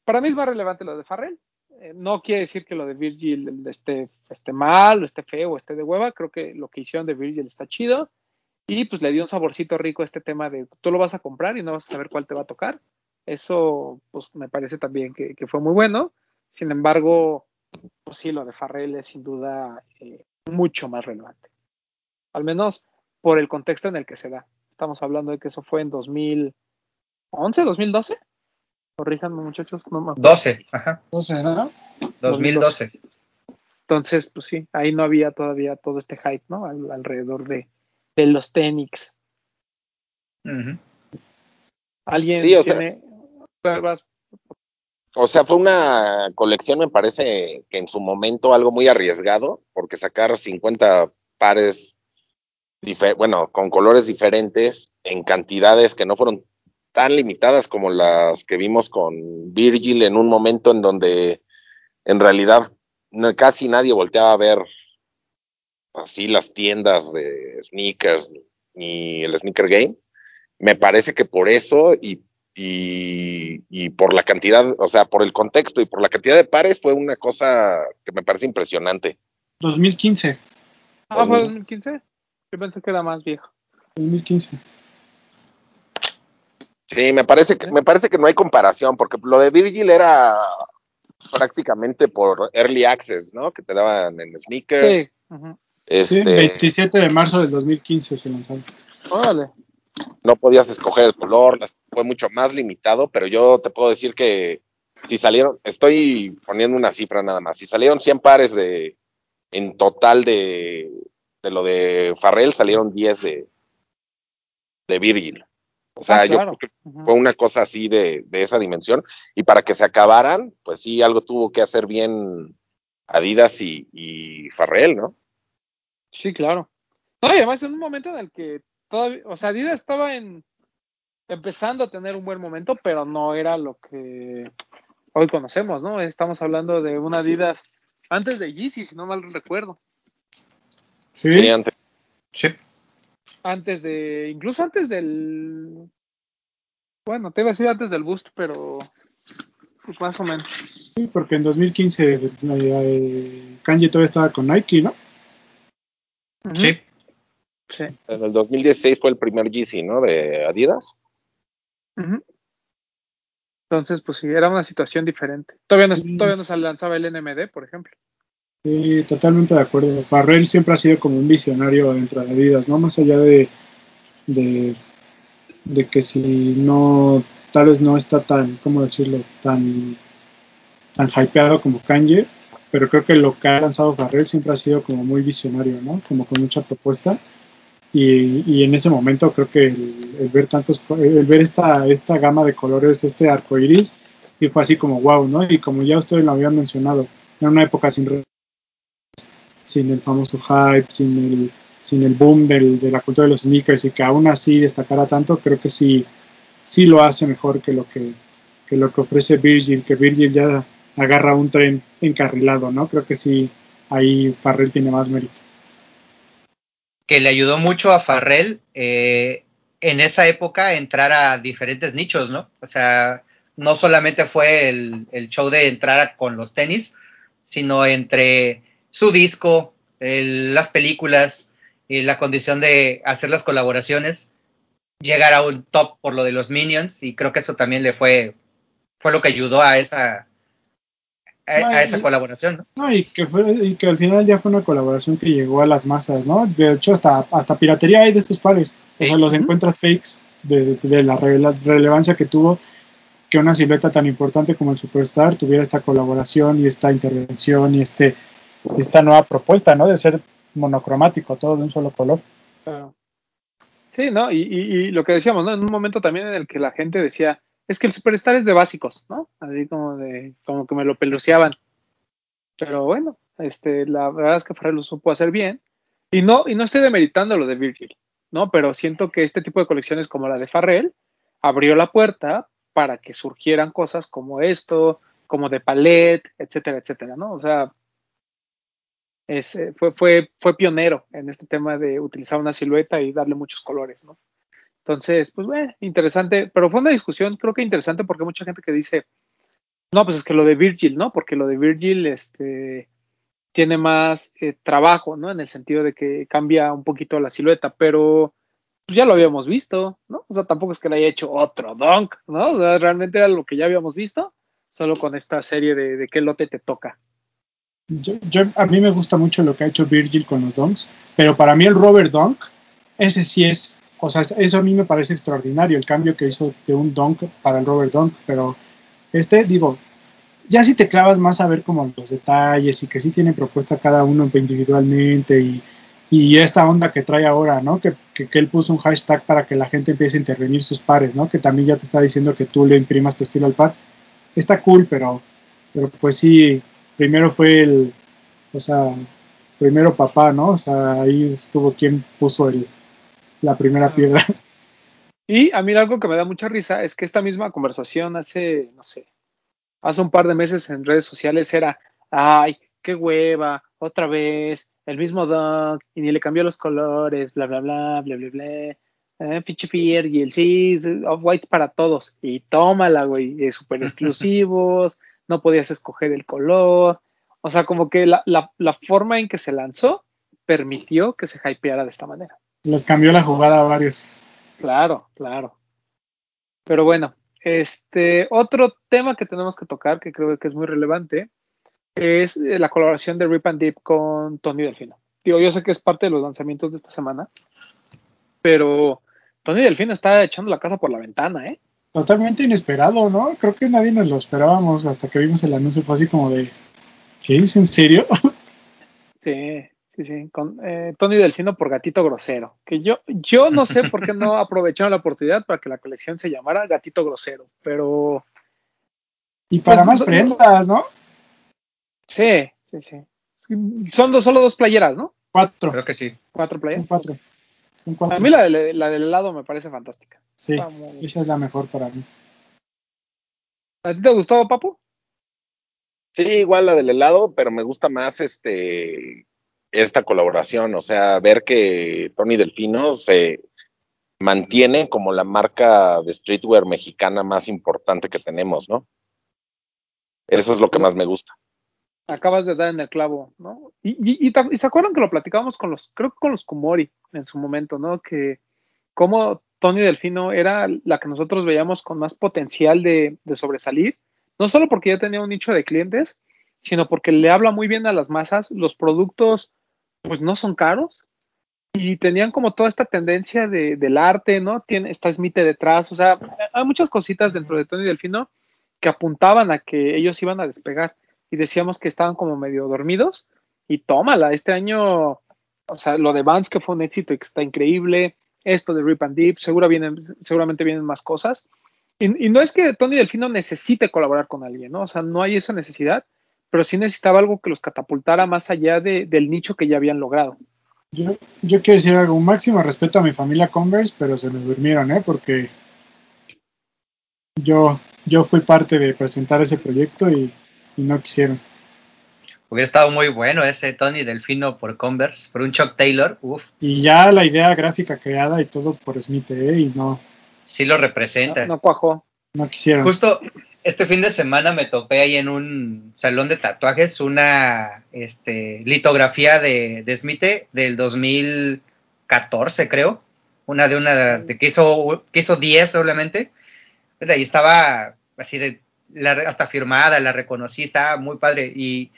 B: para mí es más relevante lo de Farrell. Eh, no quiere decir que lo de Virgil esté, esté mal, o esté feo, o esté de hueva. Creo que lo que hicieron de Virgil está chido. y pues le dio un saborcito rico a este tema de tú lo vas a comprar y no vas a saber cuál te va a tocar. Eso pues me parece también que, que fue muy bueno. Sin embargo, sí, lo de Farrell es sin duda eh, mucho más relevante. Al menos por el contexto en el que se da. Estamos hablando de que eso fue en 2011, 2012. Corríjanme, muchachos. No me acuerdo.
C: 12, ajá,
E: 12, ¿no?
C: 2012.
B: Entonces, pues sí, ahí no había todavía todo este hype, ¿no? Al- alrededor de, de los Tenix. ¿Alguien
D: Sí, o sea-
B: tiene pruebas?
D: O sea, fue una colección, me parece que en su momento algo muy arriesgado, porque sacar 50 pares, bueno, con colores diferentes, en cantidades que no fueron tan limitadas como las que vimos con Virgil en un momento en donde en realidad casi nadie volteaba a ver así las tiendas de sneakers ni el sneaker game. Me parece que por eso y y, y por la cantidad, o sea, por el contexto y por la cantidad de pares fue una cosa que me parece impresionante.
E: 2015.
B: Ah, fue 2015. Yo pensé que era más viejo.
E: 2015.
D: Sí, me parece que me parece que no hay comparación porque lo de Virgil era prácticamente por early access, ¿no? Que te daban en sneakers.
B: Sí. ujú.
E: Sí,
D: Este,
E: 27 de marzo del 2015 se lanzaron.
B: Órale.
D: No podías escoger el color, fue mucho más limitado, pero yo te puedo decir que si salieron, estoy poniendo una cifra nada más, si salieron 100 pares de en total de, de lo de Farrell, salieron 10 de, de Virgil. O sea,
B: Ah,
D: yo creo que fue una cosa así de, de esa dimensión, y para que se acabaran, pues sí, algo tuvo que hacer bien Adidas y, y Farrell, ¿no?
B: Sí, claro. No, y además en un momento en el que todavía, o sea, Adidas estaba en empezando a tener un buen momento, pero no era lo que hoy conocemos, ¿no? Estamos hablando de una Adidas antes de Yeezy, si no mal recuerdo.
E: Sí,
D: Sí, antes.
C: Sí.
B: Antes de, incluso antes del, bueno, te iba a decir antes del Boost, pero pues más o menos.
E: sí, porque en 2015 eh, eh, Kanye todavía estaba con Nike, ¿no?
C: Sí.
B: Sí.
D: En el 2016 fue el primer Yeezy, ¿no? De Adidas.
B: Entonces, pues sí, era una situación diferente. Todavía no,
E: Sí.
B: todavía no se lanzaba el NMD, por ejemplo.
E: Sí, totalmente de acuerdo. Farrell siempre ha sido como un visionario dentro de Adidas, ¿no? Más allá de, de, de que si no, tal vez no está tan, ¿cómo decirlo? Tan, tan hypeado como Kanye, pero creo que lo que ha lanzado Farrell siempre ha sido como muy visionario, ¿no? Como con mucha propuesta. Y, y en ese momento creo que el, ver tantos, el ver esta, esta gama de colores, este arco iris, sí fue así como wow, ¿no? Y como ya ustedes lo habían mencionado, en una época sin sin el famoso hype, sin el, sin el boom de la cultura de los sneakers y que aún así destacara tanto, creo que sí, sí lo hace mejor que lo que, que lo que ofrece Virgil, que Virgil ya agarra un tren encarrilado, ¿no? Creo que sí, ahí Farrell tiene más mérito.
C: Que le ayudó mucho a Farrell eh, en esa época entrar a diferentes nichos, ¿no? O sea, no solamente fue el, show de entrar a- con los tenis, sino entre su disco, las películas y la condición de hacer las colaboraciones, llegar a un top por lo de los Minions y creo que eso también le fue, fue lo que ayudó a esa, a, esa
E: y-
C: colaboración, ¿no?
E: No, y que, fue, y que al final ya fue una colaboración que llegó a las masas, ¿no? De hecho, hasta, hasta piratería hay de estos pares. O
C: Sí.
E: sea, los encuentras fakes de, de la relevancia que tuvo que una silueta tan importante como el Superstar tuviera esta colaboración y esta intervención y este esta nueva propuesta, ¿no? De ser monocromático, todo de un solo color.
B: Claro. Sí, ¿no? Y, y- y lo que decíamos, ¿no? En un momento también en el que la gente decía, es que el Superstar es de básicos, ¿no? Así como de, como que me lo peluceaban. Pero bueno, este, la verdad es que Farrell lo supo hacer bien. Y no, y no estoy demeritando lo de Virgil, ¿no? Pero siento que este tipo de colecciones como la de Farrell abrió la puerta para que surgieran cosas como esto, como de Palette, etcétera, etcétera, ¿no? O sea, eh, fue, fue, fue pionero en este tema de utilizar una silueta y darle muchos colores, ¿no? Entonces, pues bueno, interesante, pero fue una discusión creo que interesante porque mucha gente que dice, no, pues es que lo de Virgil, ¿no? Porque lo de Virgil, este, tiene más eh, trabajo, ¿no? En el sentido de que cambia un poquito la silueta, pero pues ya lo habíamos visto, ¿no? O sea, tampoco es que le haya hecho otro dunk, ¿no? O sea, realmente era lo que ya habíamos visto, solo con esta serie de, qué lote te toca.
E: Yo, yo, a mí me gusta mucho lo que ha hecho Virgil con los dunks, pero para mí el Robert Dunk, ese sí es, o sea, eso a mí me parece extraordinario, el cambio que hizo de un dunk para el Robert Dunk, pero este, digo, ya si te clavas más a ver como los detalles y que sí tiene propuesta cada uno individualmente y, y esta onda que trae ahora, ¿no? Que, que, que, él puso un hashtag para que la gente empiece a intervenir sus pares, ¿no? Que también ya te está diciendo que tú le imprimas tu estilo al par. Está cool, pero, pero pues sí, primero fue el, o sea, primero papá, ¿no? O sea, ahí estuvo quien puso el, la primera piedra.
B: Y a mí algo que me da mucha risa es que esta misma conversación hace, no sé, hace un par de meses en redes sociales era, ay, qué hueva, otra vez, el mismo dog, y ni le cambió los colores, bla, bla, bla, bla, bla, bla. Eh, pinche y el sí, off-white para todos. Y tómala, güey, eh, súper exclusivos, <laughs> no podías escoger el color. O sea, como que la, la, la, forma en que se lanzó permitió que se hypeara de esta manera.
E: Les cambió la jugada a varios.
B: Claro, claro. Pero bueno, este otro tema que tenemos que tocar, que creo que es muy relevante, es la colaboración de Rip and Deep con Tony Delfino. Digo, yo sé que es parte de los lanzamientos de esta semana, pero Tony Delfino está echando la casa por la ventana, ¿eh?
E: Totalmente inesperado, ¿no? Creo que nadie nos lo esperábamos hasta que vimos el anuncio. Fue así como de, ¿qué es en serio? <laughs>
B: Sí, sí, sí. Con eh, Tony Delfino por Gatito Grosero. Que yo, yo no sé por qué no <laughs> aprovecharon la oportunidad para que la colección se llamara Gatito Grosero, pero.
E: Y para pues, más prendas, ¿no?
B: Sí, sí, sí. Son dos, solo dos playeras, ¿no?
E: Cuatro.
C: Creo que sí.
B: Cuatro playeras.
E: Son cuatro. Son cuatro.
B: A mí la, de, la del helado me parece fantástica.
E: Sí, muy... esa es la mejor para mí.
B: ¿A ti te gustó, Papu?
D: Sí, igual la del helado, pero me gusta más este esta colaboración, o sea, ver que Tony Delfino se mantiene como la marca de streetwear mexicana más importante que tenemos, ¿no? Eso es lo que más me gusta.
B: Acabas de dar en el clavo, ¿no? Y, y, y, se acuerdan que lo platicábamos con los, creo que con los Kumori en su momento, ¿no? Que como Tony Delfino era la que nosotros veíamos con más potencial de sobresalir, no solo porque ya tenía un nicho de clientes, sino porque le habla muy bien a las masas, los productos pues no son caros y tenían como toda esta tendencia de, del arte, ¿no? Tiene, está Smith detrás, o sea, hay muchas cositas dentro de Tony Delfino que apuntaban a que ellos iban a despegar y decíamos que estaban como medio dormidos y tómala, este año, o sea, lo de Vance que fue un éxito y que está increíble, esto de Rip and Deep, seguro vienen, seguramente vienen más cosas. Y, y, no es que Tony Delfino necesite colaborar con alguien, ¿no? O sea, no hay esa necesidad, pero sí necesitaba algo que los catapultara más allá de, del nicho que ya habían logrado.
E: Yo, yo quiero decir algo, un máximo respeto a mi familia Converse, pero se me durmieron, ¿eh? Porque yo, yo fui parte de presentar ese proyecto y, y no quisieron.
C: Hubiera estado muy bueno ese Tony Delfino por Converse, por un Chuck Taylor, uff.
E: Y ya la idea gráfica creada y todo por Smith, ¿eh? Y no.
C: Sí lo representa.
B: No, no cuajó.
E: No quisieron.
C: Justo este fin de semana me topé ahí en un salón de tatuajes una este, litografía de, de Smith del 2014, creo. Una de una de que hizo, que hizo 10 solamente. Pues ahí estaba así de la, hasta firmada, la reconocí, estaba muy padre. Y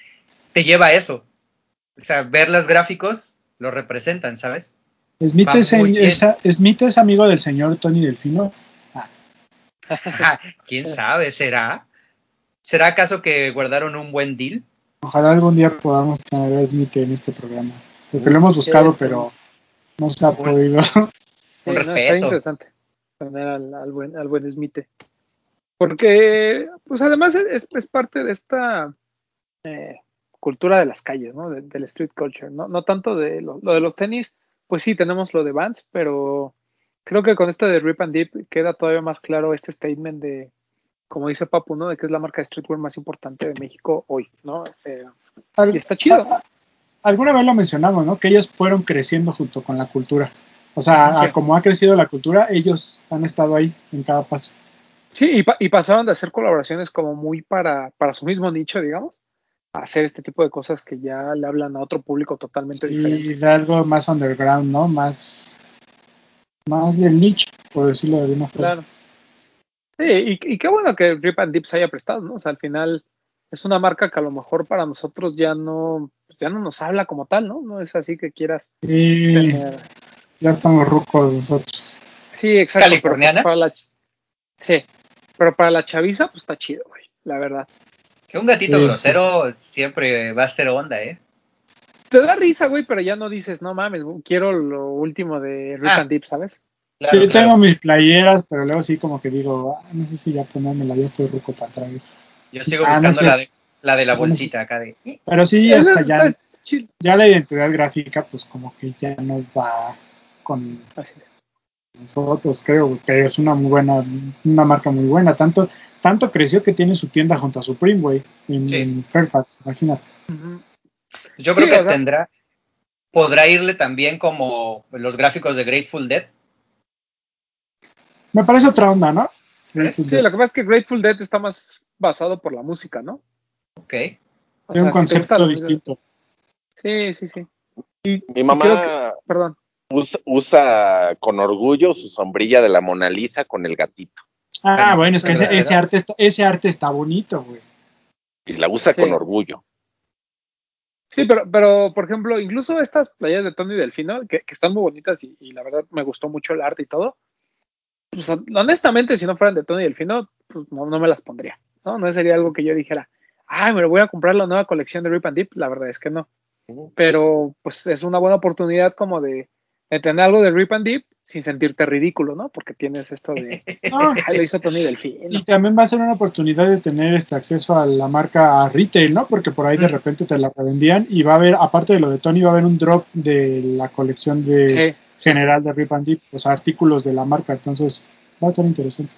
C: te lleva a eso. O sea, ver los gráficos lo representan, ¿sabes?
E: Smith es, es, Smith es amigo del señor Tony Delfino. <laughs>
C: ¿Quién sabe? ¿Será? ¿Será acaso que guardaron un buen deal?
E: Ojalá algún día podamos tener a Smith en este programa. Porque lo hemos buscado, pero no se ha un, podido. <laughs>
C: Un
B: sí,
C: respeto.
B: No, está interesante tener al, al, buen, al buen Smith. Porque, pues además es, es parte de esta eh, cultura de las calles, ¿no? De, del street culture, ¿no? No tanto de lo, lo de los tenis, pues sí, tenemos lo de Vans, pero creo que con esto de Rip and Deep queda todavía más claro este statement de, como dice Papu, ¿no? De que es la marca de streetwear más importante de México hoy, ¿no? Eh, y está chido.
E: Alguna vez lo mencionamos, ¿no? Que ellos fueron creciendo junto con la cultura. O sea, sí. como ha crecido la cultura, ellos han estado ahí en cada paso.
B: Sí, y, pa y pasaron de hacer colaboraciones como muy para, para su mismo nicho, digamos, a hacer este tipo de cosas que ya le hablan a otro público totalmente
E: sí,
B: diferente.
E: Y de algo más underground, ¿no? Más más del nicho, por decirlo de alguna forma.
B: Claro. Sí, y, y qué bueno que Rip and Dip se haya prestado, ¿no? O sea, al final es una marca que a lo mejor para nosotros ya no, pues ya no nos habla como tal, ¿no? No es así que quieras tener.
E: ya estamos rucos nosotros.
B: Sí, exacto. pero
C: californiana?
B: Para la, sí, pero para la chaviza, pues está chido, güey, la verdad.
C: Que un gatito
E: Sí,
C: grosero siempre va a ser onda, ¿eh?
B: Te da risa, güey, pero ya no dices, no mames, quiero lo último de Rip
C: Ah.
B: and Dip, ¿sabes?
C: Claro,
E: Sí,
C: claro.
E: tengo mis playeras, pero luego sí como que digo, ah, no sé si ya ponérmela, ya estoy ruco para atrás.
C: Yo sigo
E: Ah, no
C: buscando
E: sé.
C: la, de, la de la
E: sé.
C: bolsita acá de...
E: Pero sí, hasta ya,
B: está chido.
E: ya la identidad gráfica, pues como que ya no va con nosotros, creo, güey, pero es una muy buena, una marca muy buena. Tanto, tanto creció que tiene su tienda junto a Supreme, güey, en,
C: Sí.
E: en Fairfax, imagínate.
B: Ujú.
C: Yo creo
B: Sí,
C: que tendrá... Podrá irle también como los gráficos de Grateful Dead.
E: Me parece otra onda, ¿no?
B: Sí, lo que pasa es que Grateful Dead está más basado por la música, ¿no?
C: Ok.
E: Tiene un
B: sea,
E: concepto distinto.
B: Sí, sí, sí.
D: Mi mamá
B: Perdón.
D: usa, usa con orgullo su sombrilla de la Mona Lisa con el gatito.
E: Ah,
C: Bueno,
E: es que ese, ese arte está, ese arte está bonito, güey.
D: Y la usa
B: Sí.
D: con orgullo.
B: Sí, pero, pero, por ejemplo, incluso estas playas de Tony Delfino, que, que están muy bonitas y, y la verdad me gustó mucho el arte y todo, pues honestamente, si no fueran de Tony Delfino, pues no, no me las pondría, ¿no? No sería algo que yo dijera, ay, me lo voy a comprar la nueva colección de Rip and Dip, la verdad es que no. Pero, pues es una buena oportunidad como de, de tener algo de Rip and Dip sin sentirte ridículo, ¿no? Porque tienes esto de, <laughs>
E: No,
B: ay, lo hizo Tony Delfino.
E: y también va a ser una oportunidad de tener este acceso a la marca a retail, ¿no? Porque por ahí de repente te la revendían y va a haber, aparte de lo de Tony, va a haber un drop de la colección de
B: Sí.
E: general de Rip and Dip, o sea, artículos de la marca, entonces va a estar interesante.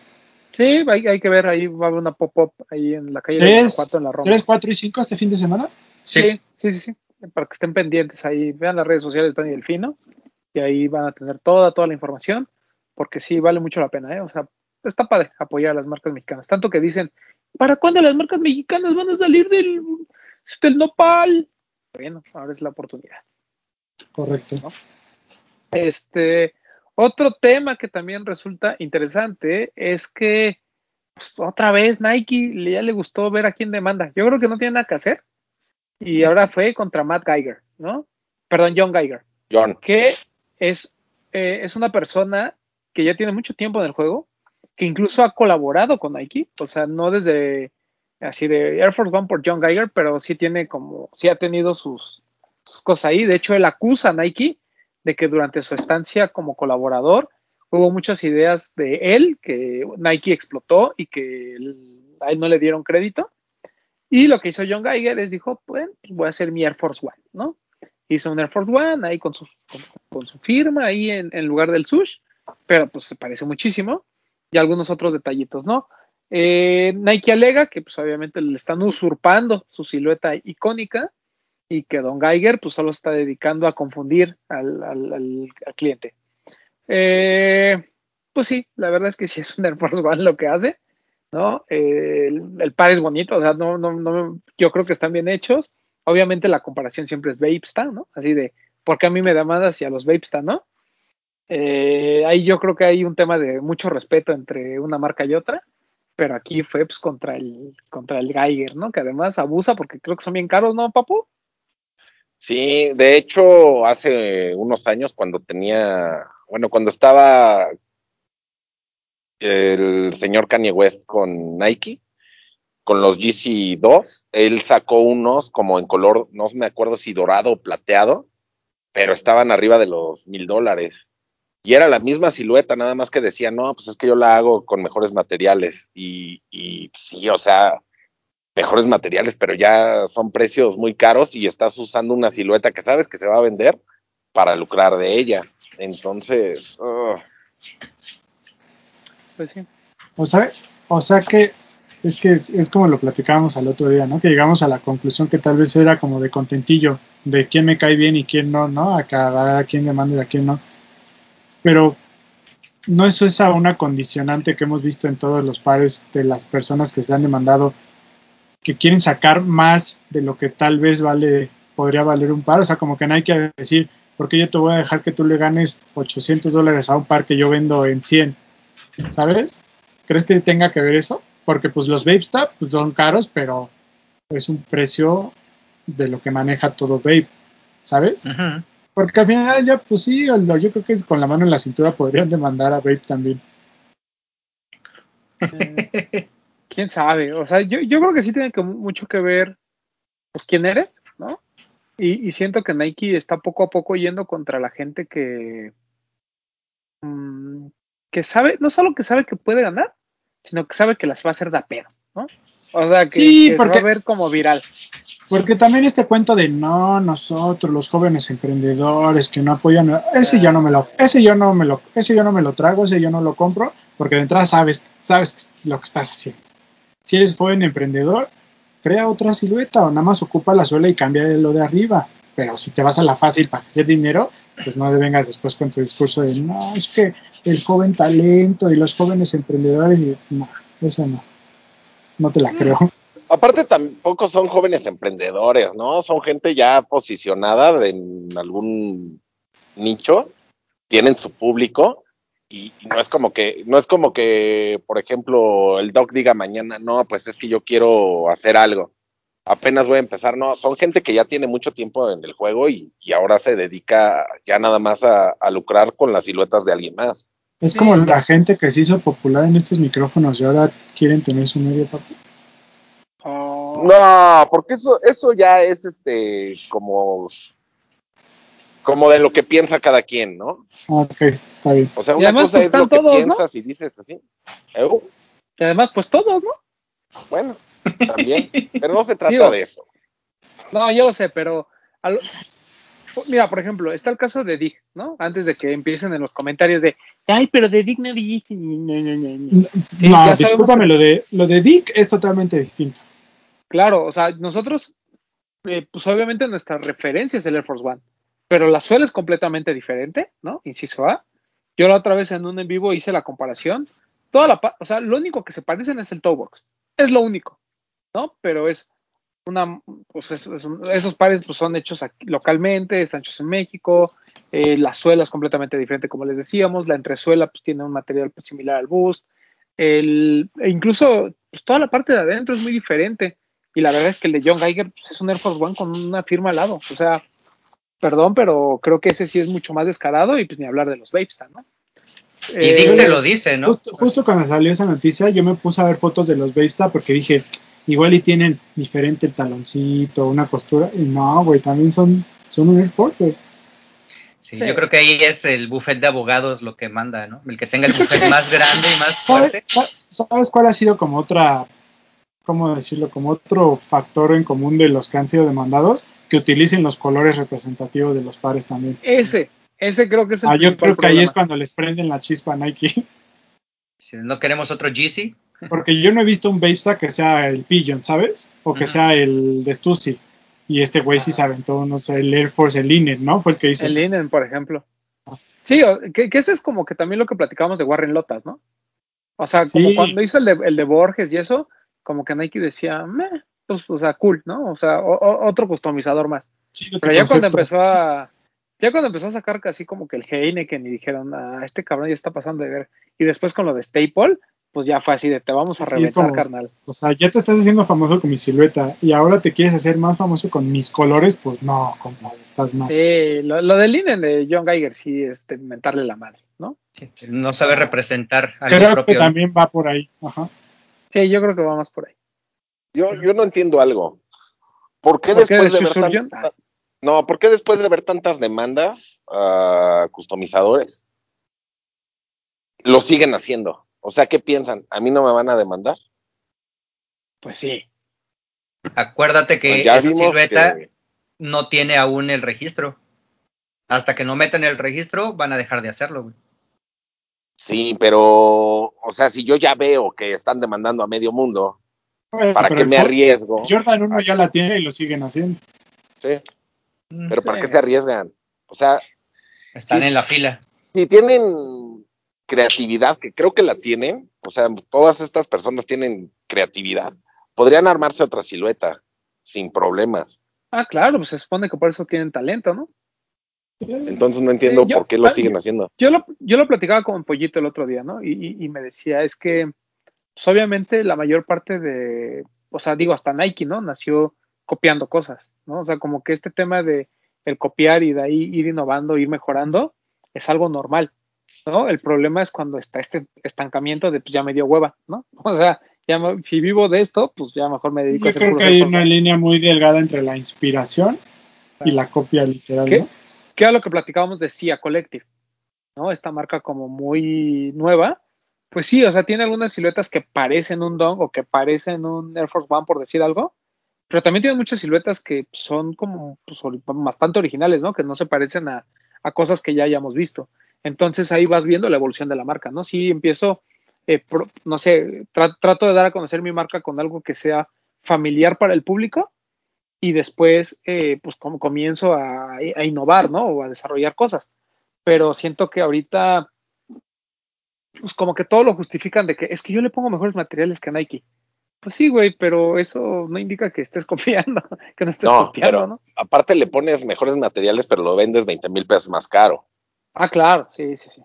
B: Sí, hay, hay que ver, ahí va a haber una pop-up ahí en la calle de
E: ¿Tres,
B: Guanajuato, en la Roma.
E: tres, cuatro y cinco este fin de semana?
B: Sí, sí, sí, sí. Para que estén pendientes ahí, vean las redes sociales de Tony Delfino y ahí van a tener toda, toda la información, porque sí vale mucho la pena, ¿eh? O sea, está padre apoyar a las marcas mexicanas. Tanto que dicen, ¿para cuándo las marcas mexicanas van a salir del, del nopal? Bueno, ahora es la oportunidad.
E: Correcto.
B: Este, otro tema que también resulta interesante es que pues, otra vez Nike le- ya le gustó ver a quién demanda. Yo creo que no tiene nada que hacer. Y ahora fue contra Matt Geiger, ¿no? Perdón, John Geiger,
D: John,
B: que es, eh, es una persona que ya tiene mucho tiempo en el juego, que incluso ha colaborado con Nike, o sea, no desde así de Air Force One por John Geiger, pero sí tiene como, sí ha tenido sus, cosas ahí. De hecho, él acusa a Nike de que durante su estancia como colaborador hubo muchas ideas de él que Nike explotó y que a él no le dieron crédito. Y lo que hizo John Geiger es dijo, pues voy a hacer mi Air Force One, ¿no? Hizo un Air Force One ahí con su, con, su firma ahí en, en lugar del sush, pero pues se parece muchísimo y algunos otros detallitos, ¿no? Eh, Nike alega que pues obviamente le están usurpando su silueta icónica y que Don Geiger pues solo está dedicando a confundir al, al- al- al cliente. Eh, pues sí, la verdad es que sí es un Air Force One lo que hace, ¿no? Eh, el, el par es bonito, o sea, no, no, no, yo creo que están bien hechos. Obviamente la comparación siempre es Vapesta, ¿no? Así de, ¿por qué a mí me demandas y a los Vapesta, no? Eh, ahí yo creo que hay un tema de mucho respeto entre una marca y otra, pero aquí fue pues contra el, contra el Geiger, ¿no? Que además abusa porque creo que son bien caros, ¿no, papu?
D: Sí, de hecho, hace unos años cuando tenía, bueno, cuando estaba el señor Kanye West con Nike, con los GC2, él sacó unos como en color, no me acuerdo si dorado o plateado, pero estaban arriba de los mil dólares. Y era la misma silueta, nada más que decía, no, pues es que yo la hago con mejores materiales. Y, y sí, o sea, mejores materiales, pero ya son precios muy caros y estás usando una silueta que sabes que se va a vender para lucrar de ella. Entonces, uh,
B: Pues sí.
E: O sea, o sea que es que es como lo platicábamos al otro día, ¿no? Que llegamos a la conclusión que tal vez era como de contentillo, de quién me cae bien y quién no, ¿no? A cada quién le mando y a quién no. Pero no es esa una condicionante que hemos visto en todos los pares de las personas que se han demandado que quieren sacar más de lo que tal vez vale podría valer un par, o sea, como que no hay que decir, porque yo te voy a dejar que tú le ganes 800 dólares a un par que yo vendo en 100, ¿sabes? ¿Crees que tenga que ver eso? Porque pues los vape pues son caros, pero es un precio de lo que maneja todo vape, ¿sabes? Porque al final ya, pues sí, yo creo que con la mano en la cintura podrían demandar a vape también.
B: Eh, <laughs> quién sabe, o sea, yo, yo creo que sí tiene que, mucho que ver, pues, quién eres, ¿no? Y, y siento que Nike está poco a poco yendo contra la gente que, mm, que sabe, no solo que sabe que puede ganar, sino que sabe que las va a hacer da pedo, ¿no? O sea, que,
E: Sí,
B: que se
E: porque-
B: va a ver como viral.
E: Porque también este cuento de no, nosotros, los jóvenes emprendedores que no apoyan, a- ese yo no me lo, ese yo no me lo, ese yo no me lo trago, ese yo no lo compro, porque de entrada sabes, sabes lo que estás haciendo. Si eres joven emprendedor, crea otra silueta o nada más ocupa la suela y cambia lo de arriba. Pero si te vas a la fácil para hacer dinero, pues no vengas después con tu discurso de no, es que el joven talento y los jóvenes emprendedores, y no, eso no, no te la creo.
D: Aparte tampoco son jóvenes emprendedores, ¿no? Son gente ya posicionada de- en algún nicho, tienen su público y, y no es como que, no es como que, por ejemplo, el doc diga mañana, no, pues es que yo quiero hacer algo. Apenas voy a empezar, no, son gente que ya tiene mucho tiempo en el juego y, y ahora se dedica ya nada más a, a lucrar con las siluetas de alguien más.
E: Es
B: Sí.
E: como la gente que se hizo popular en estos micrófonos y ahora quieren tener su medio papi.
B: Oh,
D: No, porque eso, eso ya es este como, como de lo que piensa cada quien, ¿no?
E: Ok, está bien.
D: O sea, una
B: además,
D: cosa
B: pues,
D: es lo
B: están
D: que
B: todos, ¿no?
D: piensas y dices así. Eh,
B: y además, pues todos, ¿no?
D: bueno, también. Pero no se trata
B: Digo,
D: de eso.
B: No, yo lo sé, pero mira, por ejemplo, está el caso de Dig, ¿no? Antes de que empiecen en los comentarios de, ay, pero de Dig no dijiste. No, no, no, no". Sí,
E: no, discúlpame,
B: que-
E: lo de, lo de Dick es totalmente distinto.
B: Claro, o sea, nosotros, eh, pues obviamente nuestra referencia es el Air Force One, pero la suela es completamente diferente, ¿no? Inciso A. Yo la otra vez en un en vivo hice la comparación. Toda la, o sea, lo único que se parecen es el toe box. Es lo único, ¿no? Pero es una, pues es- es un- esos pares pues son hechos aquí, localmente, están hechos en México. eh, la suela es completamente diferente, como les decíamos. La entresuela pues tiene un material pues, similar al Boost. El, e incluso pues, toda la parte de adentro es muy diferente. Y la verdad es que el de John Geiger pues, es un Air Force One con una firma al lado. O sea, perdón, pero creo que ese sí es mucho más descarado y pues ni hablar de los Vapestar, ¿no?
C: Y
B: Eh,
C: Dick te lo dice, ¿no?
E: Justo, justo cuando salió esa noticia, yo me puse a ver fotos de los Vapestar porque dije, igual y tienen diferente el taloncito, una costura. Y no, güey, también son, son un Air Force, güey.
C: Sí,
B: Sí.
C: yo creo que ahí es el buffet de abogados lo que manda, ¿no? El que tenga el buffet <laughs> más grande y más
E: ¿Sabes,
C: fuerte.
E: sa- ¿Sabes cuál ha sido como otra, cómo decirlo, como otro factor en común de los que han sido demandados? Que utilicen los colores representativos de los pares también.
B: ese, ese creo que es el
E: Ah, yo creo que ahí es cuando les prenden la chispa a Nike.
C: Si no queremos otro Yeezy,
E: Porque yo no he visto un Vapestar que sea el Pigeon, ¿sabes? O que sea el de Stussy. Y este güey sí se aventó, no sé, el Air Force, el Linen, ¿no? Fue el que hizo.
B: El Linen, por ejemplo. Sí, que, que ese es como que también lo que platicamos de Warren Lotas, ¿no? O sea, como
E: Sí.
B: cuando hizo el de, el de Borges y eso, como que Nike decía, "Meh", pues, o sea, cool, ¿no? O sea, o- o- otro customizador más.
E: Tu
B: Pero ya cuando empezó a. Ya cuando empezó a sacar casi como que el Heineken y dijeron, ah, este cabrón ya está pasando de ver. Y después con lo de Staple, pues ya fue así de te vamos a
E: Sí,
B: reventar,
E: como-
B: carnal.
E: O sea, ya te estás haciendo famoso con mi silueta y ahora te quieres hacer más famoso con mis colores, pues no, compadre, estás mal.
B: Sí, lo, lo del Linen de John Geiger sí es de mentarle la madre, ¿no?
C: sí, no sabe representar algo
E: Creo que también va por ahí. Ajá.
B: Sí, yo creo que va más por ahí.
D: Yo, yo no entiendo algo. ¿Por qué
B: ¿Por qué
D: después
B: de
D: de ver
B: Surgeon?
D: tanta- no, ¿por qué después de ver tantas demandas a customizadores lo siguen haciendo? O sea, ¿qué piensan? ¿A mí no me van a demandar?
B: Pues sí.
C: Acuérdate que
D: Pues
C: esa silueta
D: que-
C: no tiene aún el registro. Hasta que no metan el registro, van a dejar de hacerlo, güey.
D: Sí, pero, o sea, si yo ya veo que están demandando a medio mundo,
E: Bueno,
D: ¿para qué me arriesgo?
E: Jordan 1 ya la tiene y lo siguen haciendo.
D: Sí, pero ¿para qué se arriesgan? O sea,
C: Están en la fila.
D: si tienen creatividad, que creo que la tienen, o sea, todas estas personas tienen creatividad, podrían armarse otra silueta sin problemas.
B: Ah, claro, pues se supone que por eso tienen talento, ¿no?
D: Entonces no entiendo
B: Eh, yo-
D: por qué lo siguen haciendo.
B: Yo lo, yo lo platicaba con Pollito el otro día, ¿no? Y, y- y me decía, es que, pues, obviamente la mayor parte de, o sea, digo, hasta Nike, ¿no? Nació copiando cosas, ¿no? O sea, como que este tema de el copiar y de ahí ir innovando, ir mejorando, es algo normal, ¿no? El problema es cuando está este estancamiento de, pues ya me dio hueva, ¿no? <laughs> O sea, ya me- si vivo de esto, pues ya mejor me dedico a
E: Yo
B: hacer
E: creo que hay una línea muy delgada entre la inspiración y la copia literal,
B: ¿Qué?
E: ¿no?
B: que era lo que platicábamos de Cia Collective, ¿no? Esta marca como muy nueva. Pues sí, o sea, tiene algunas siluetas que parecen un Dong o que parecen un Air Force One, por decir algo, pero también tiene muchas siluetas que son como pues, bastante originales, ¿no? Que no se parecen a, a cosas que ya hayamos visto. Entonces ahí vas viendo la evolución de la marca, ¿no? Sí, empiezo, eh, pro- no sé, tra- trato de dar a conocer mi marca con algo que sea familiar para el público y después eh, pues como comienzo a, a innovar, ¿no? O a desarrollar cosas. Pero siento que ahorita pues como que todo lo justifican de que es que yo le pongo mejores materiales que Nike. Pues sí, güey, pero eso no indica que estés <laughs> confiando, que no estés
D: No,
B: copiando,
D: pero
B: ¿no?
D: aparte le pones mejores materiales, pero lo vendes 20 mil pesos más caro.
B: Ah, claro, sí, sí, sí.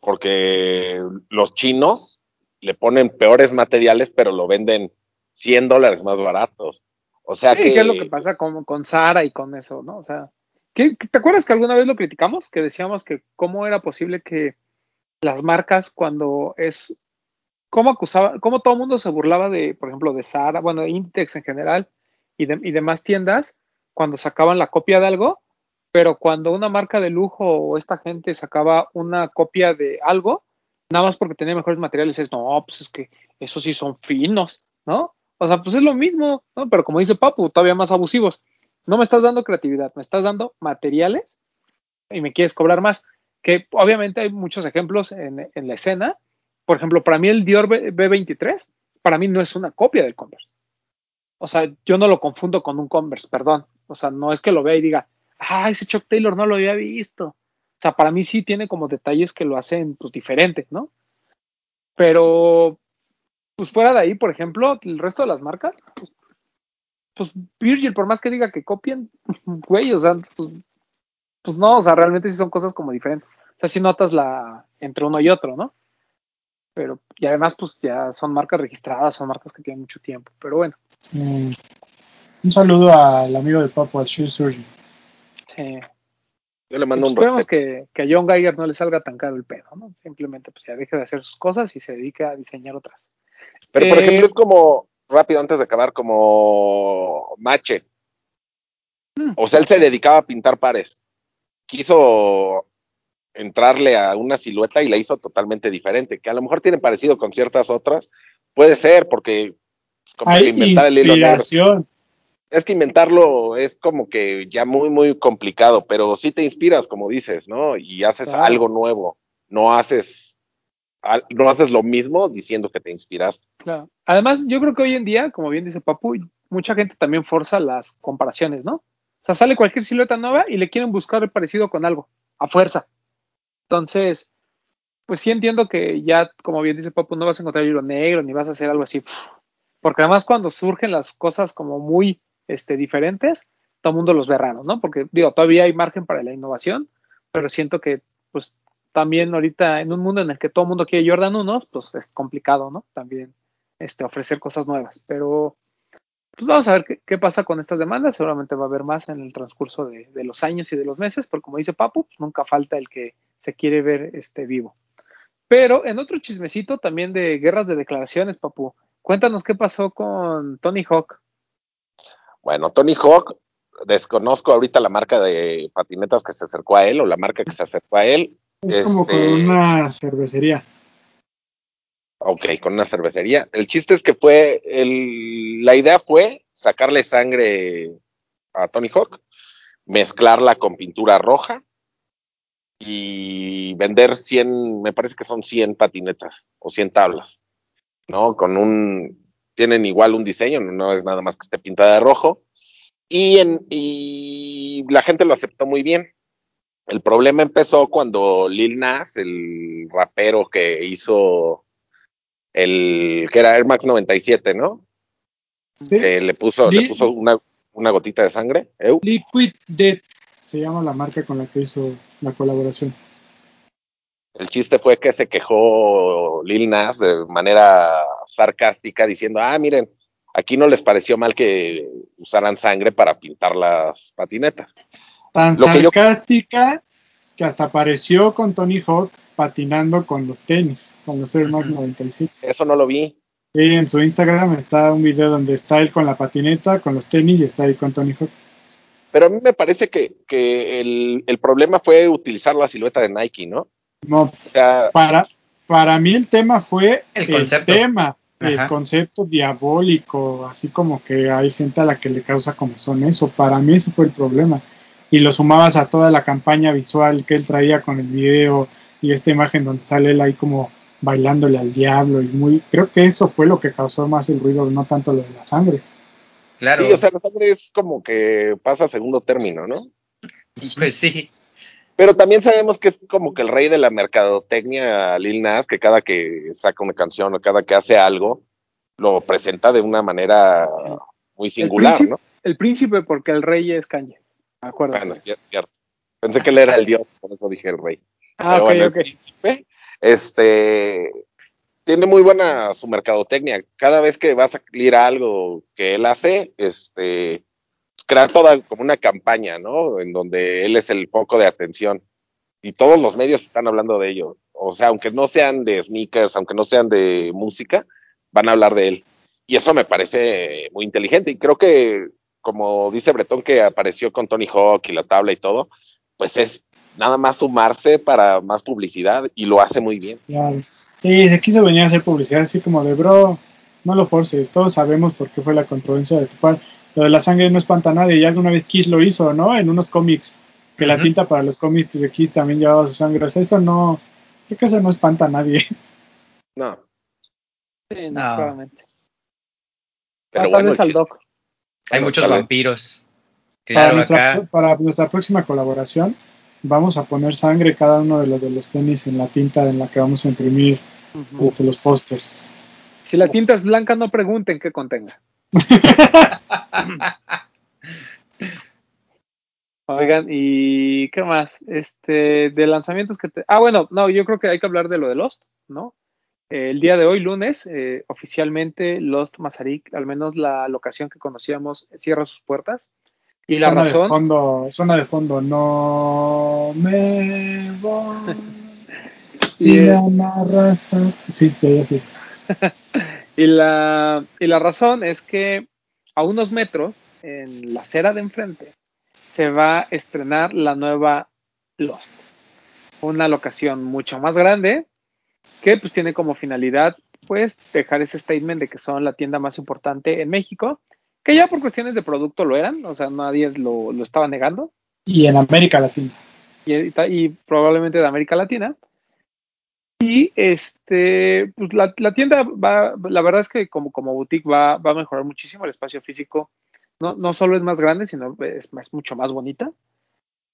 D: Porque los chinos le ponen peores materiales, pero lo venden 100 dólares más baratos. O sea
B: Sí,
D: que,
B: ¿qué es lo que pasa con, con Sara y con eso, ¿no? O sea, ¿qué- qué- ¿te acuerdas que alguna vez lo criticamos? Que decíamos que cómo era posible que las marcas cuando es, cómo acusaba, cómo todo el mundo se burlaba de, por ejemplo, de Sara, bueno, de Inditex en general y, de, y demás tiendas, cuando sacaban la copia de algo, pero cuando una marca de lujo o esta gente sacaba una copia de algo, nada más porque tenía mejores materiales, es, no, pues es que esos sí son finos, ¿no? O sea, pues es lo mismo, ¿no? Pero como dice Papu, todavía más abusivos. No me estás dando creatividad, me estás dando materiales y me quieres cobrar más. Que obviamente hay muchos ejemplos en, la escena. Por ejemplo, para mí el Dior B- B23, para mí no es una copia del Converse. O sea, yo no lo confundo con un Converse, perdón. O sea, no es que lo vea y diga, ah, ese Chuck Taylor no lo había visto. O sea, para mí sí tiene como detalles que lo hacen pues diferente, ¿no? Pero, pues fuera de ahí, por ejemplo, el resto de las marcas, pues, pues Virgil, por más que diga que copien, <laughs> güey, o sea, pues, pues no, o sea, realmente sí son cosas como diferentes. O sea, sí notas la entre uno y otro, ¿no? Pero, y además, pues ya son marcas registradas, son marcas que tienen mucho tiempo. Pero bueno,
E: Mm. Un saludo al amigo de Papo, al Shoe Surgeon.
B: Sí.
D: yo le mando un
B: Esperemos
D: respeto.
B: que, que a John Geiger no le salga tan caro el pedo, ¿no? Simplemente pues ya deje de hacer sus cosas y se dedique a diseñar otras.
D: Pero por
B: Eh,
D: ejemplo, es como, rápido antes de acabar, como Mache.
B: Mm.
D: O sea, él se dedicaba a pintar pares. Quiso entrarle a una silueta y la hizo totalmente diferente, que a lo mejor tiene parecido con ciertas otras. Puede ser, porque es como que
E: Hay
D: inventar el hilo negro. Es que inventarlo es como que ya muy, muy complicado, pero sí te inspiras, como dices, ¿no? Y haces
B: Claro.
D: algo nuevo. No haces, no haces lo mismo diciendo que te inspiraste.
B: Claro. Además, yo creo que hoy en día, como bien dice Papu, mucha gente también forza las comparaciones, ¿no? O sea, sale cualquier silueta nueva y le quieren buscar el parecido con algo, a fuerza. Entonces, pues sí entiendo que ya, como bien dice Papu, no vas a encontrar hilo negro ni vas a hacer algo así. Porque además cuando surgen las cosas como muy este, diferentes, todo el mundo los ve raros, ¿no? Porque digo, todavía hay margen para la innovación, pero siento que pues también ahorita en un mundo en el que todo el mundo quiere Jordan 1, pues es complicado, ¿no? También este, ofrecer cosas nuevas. Pero pues vamos a ver qué, qué pasa con estas demandas. Seguramente va a haber más en el transcurso de, de los años y de los meses, porque como dice Papu, pues nunca falta el que se quiere ver este, vivo. Pero en otro chismecito también de guerras de declaraciones, Papu, cuéntanos qué pasó con Tony Hawk.
D: Bueno, Tony Hawk, desconozco ahorita la marca de patinetas que se acercó a él o la marca que se acercó a él.
E: Es como con
D: Este-
E: una cervecería.
D: Ok, con una cervecería. El chiste es que fue, el, la idea fue sacarle sangre a Tony Hawk, mezclarla con pintura roja y vender 100, me parece que son 100 patinetas o 100 tablas, ¿no? Con un, tienen igual un diseño, no es nada más que esté pintada de rojo. Y, en, y la gente lo aceptó muy bien. El problema empezó cuando Lil Nas, el rapero que hizo el que era Air Max 97, ¿no?
E: Sí.
D: Que le puso, le puso una, una gotita de sangre.
E: Liquid Death se llama la marca con la que hizo la colaboración.
D: El chiste fue que se quejó Lil Nas de manera sarcástica diciendo, ah, miren, aquí no les pareció mal que usaran sangre para pintar las patinetas.
E: Tan
D: Lo que yo-
E: sarcástica que hasta apareció con Tony Hawk patinando con los tenis, con los Air Max
C: Ujú.
E: 97.
D: Eso no lo vi.
E: Sí, en su Instagram está un video donde está él con la patineta, con los tenis y está ahí con Tony Hawk.
D: Pero a mí me parece que, que el, el problema fue utilizar la silueta de Nike, ¿no?
E: No,
D: O sea,
E: para, para mí el tema fue
C: El
E: el,
C: concepto.
E: tema, el
C: Ajá.
E: concepto diabólico, así como que hay gente a la que le causa comezón eso. Para mí ese fue el problema. Y lo sumabas a toda la campaña visual que él traía con el video y esta imagen donde sale él ahí como bailándole al diablo y muy creo que eso fue lo que causó más el ruido, no tanto lo de la sangre.
C: Claro.
D: sí, o sea, la sangre es como que pasa a segundo término, ¿no?
C: pues sí.
D: Pero también sabemos que es como que el rey de la mercadotecnia, Lil Nas, que cada que saca una canción o cada que hace algo, lo presenta de una manera muy singular,
B: príncipe-
D: ¿no?
B: El príncipe porque el rey es Kanye. Me acuerdo.
D: Bueno, es cierto. Pensé que él era el dios, por eso dije el rey.
B: ah,
D: Pero
B: ok,
D: bueno,
B: ok.
D: el príncipe, este, tiene muy buena su mercadotecnia. Cada vez que va a salir algo que él hace, este, crea toda como una campaña, ¿no? En donde él es el foco de atención. Y todos los medios están hablando de ello. O sea, aunque no sean de sneakers, aunque no sean de música, van a hablar de él. Y eso me parece muy inteligente. Y creo que, como dice Bretón, que apareció con Tony Hawk y la tabla y todo, pues es nada más sumarse para más publicidad y lo hace muy bien.
E: Claro. Sí, se quiso venir a hacer publicidad así como de bro, no lo forces, todos sabemos por qué fue la controversia de tu par. Lo de la sangre no espanta a nadie, ya alguna vez Kiss lo hizo, ¿no? En unos cómics, que la tinta para los cómics de Kiss también llevaba su sangre. O sea, eso no, creo que eso no espanta a nadie.
D: No,
B: Sí,
C: No.
B: claramente.
D: pero
B: Ah,
D: bueno,
B: tal vez al Doc.
C: Hay
D: Bueno,
C: muchos vampiros.
E: para, nuestra,
C: acá.
E: para nuestra próxima colaboración, vamos a poner sangre cada uno de los de los tenis en la tinta en la que vamos a imprimir este, los pósters.
B: Si la tinta es blanca, no pregunten qué contenga. Oigan, ¿y qué más? Este, de lanzamientos que te... Ah, bueno, no, yo creo que hay que hablar de lo de Lost, ¿no? Eh, el día de hoy, lunes, eh, oficialmente Lost Mazarik, al menos la locación que conocíamos, cierra sus puertas. Y la
E: Zona de
B: razón,
E: fondo, zona de fondo, no me voy. <laughs> sin
B: Y, eh,
E: una raza. Sí, ya sí. <laughs>
B: y, la, y la razón es que a unos metros, en la acera de enfrente, se va a estrenar la nueva Lost. Una locación mucho más grande que pues tiene como finalidad pues dejar ese statement de que son la tienda más importante en México, que ya por cuestiones de producto lo eran, o sea, nadie lo, lo estaba negando,
E: Y en América Latina.
B: y, y probablemente de América Latina. Y este, pues la, la tienda va, la verdad es que como, como boutique va, va a mejorar muchísimo el espacio físico. No, no solo es más grande, sino es, mucho más bonita.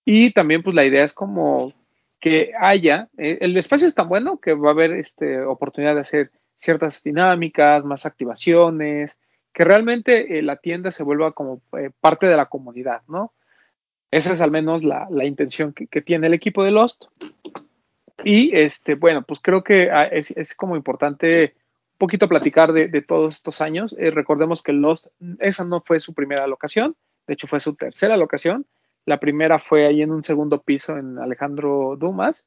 B: Y también, pues la idea es como que haya, eh, el espacio es tan bueno que va a haber este, oportunidad de hacer ciertas dinámicas, más activaciones, que realmente eh, la tienda se vuelva como eh, parte de la comunidad, ¿no? Esa es al menos la, la intención que, que, tiene el equipo de Lost. Y este, bueno, pues creo que ah, es, es como importante un poquito platicar de, de todos estos años. Eh, recordemos que Lost, esa no fue su primera locación, de hecho fue su tercera locación. La primera fue ahí en un segundo piso en Alejandro Dumas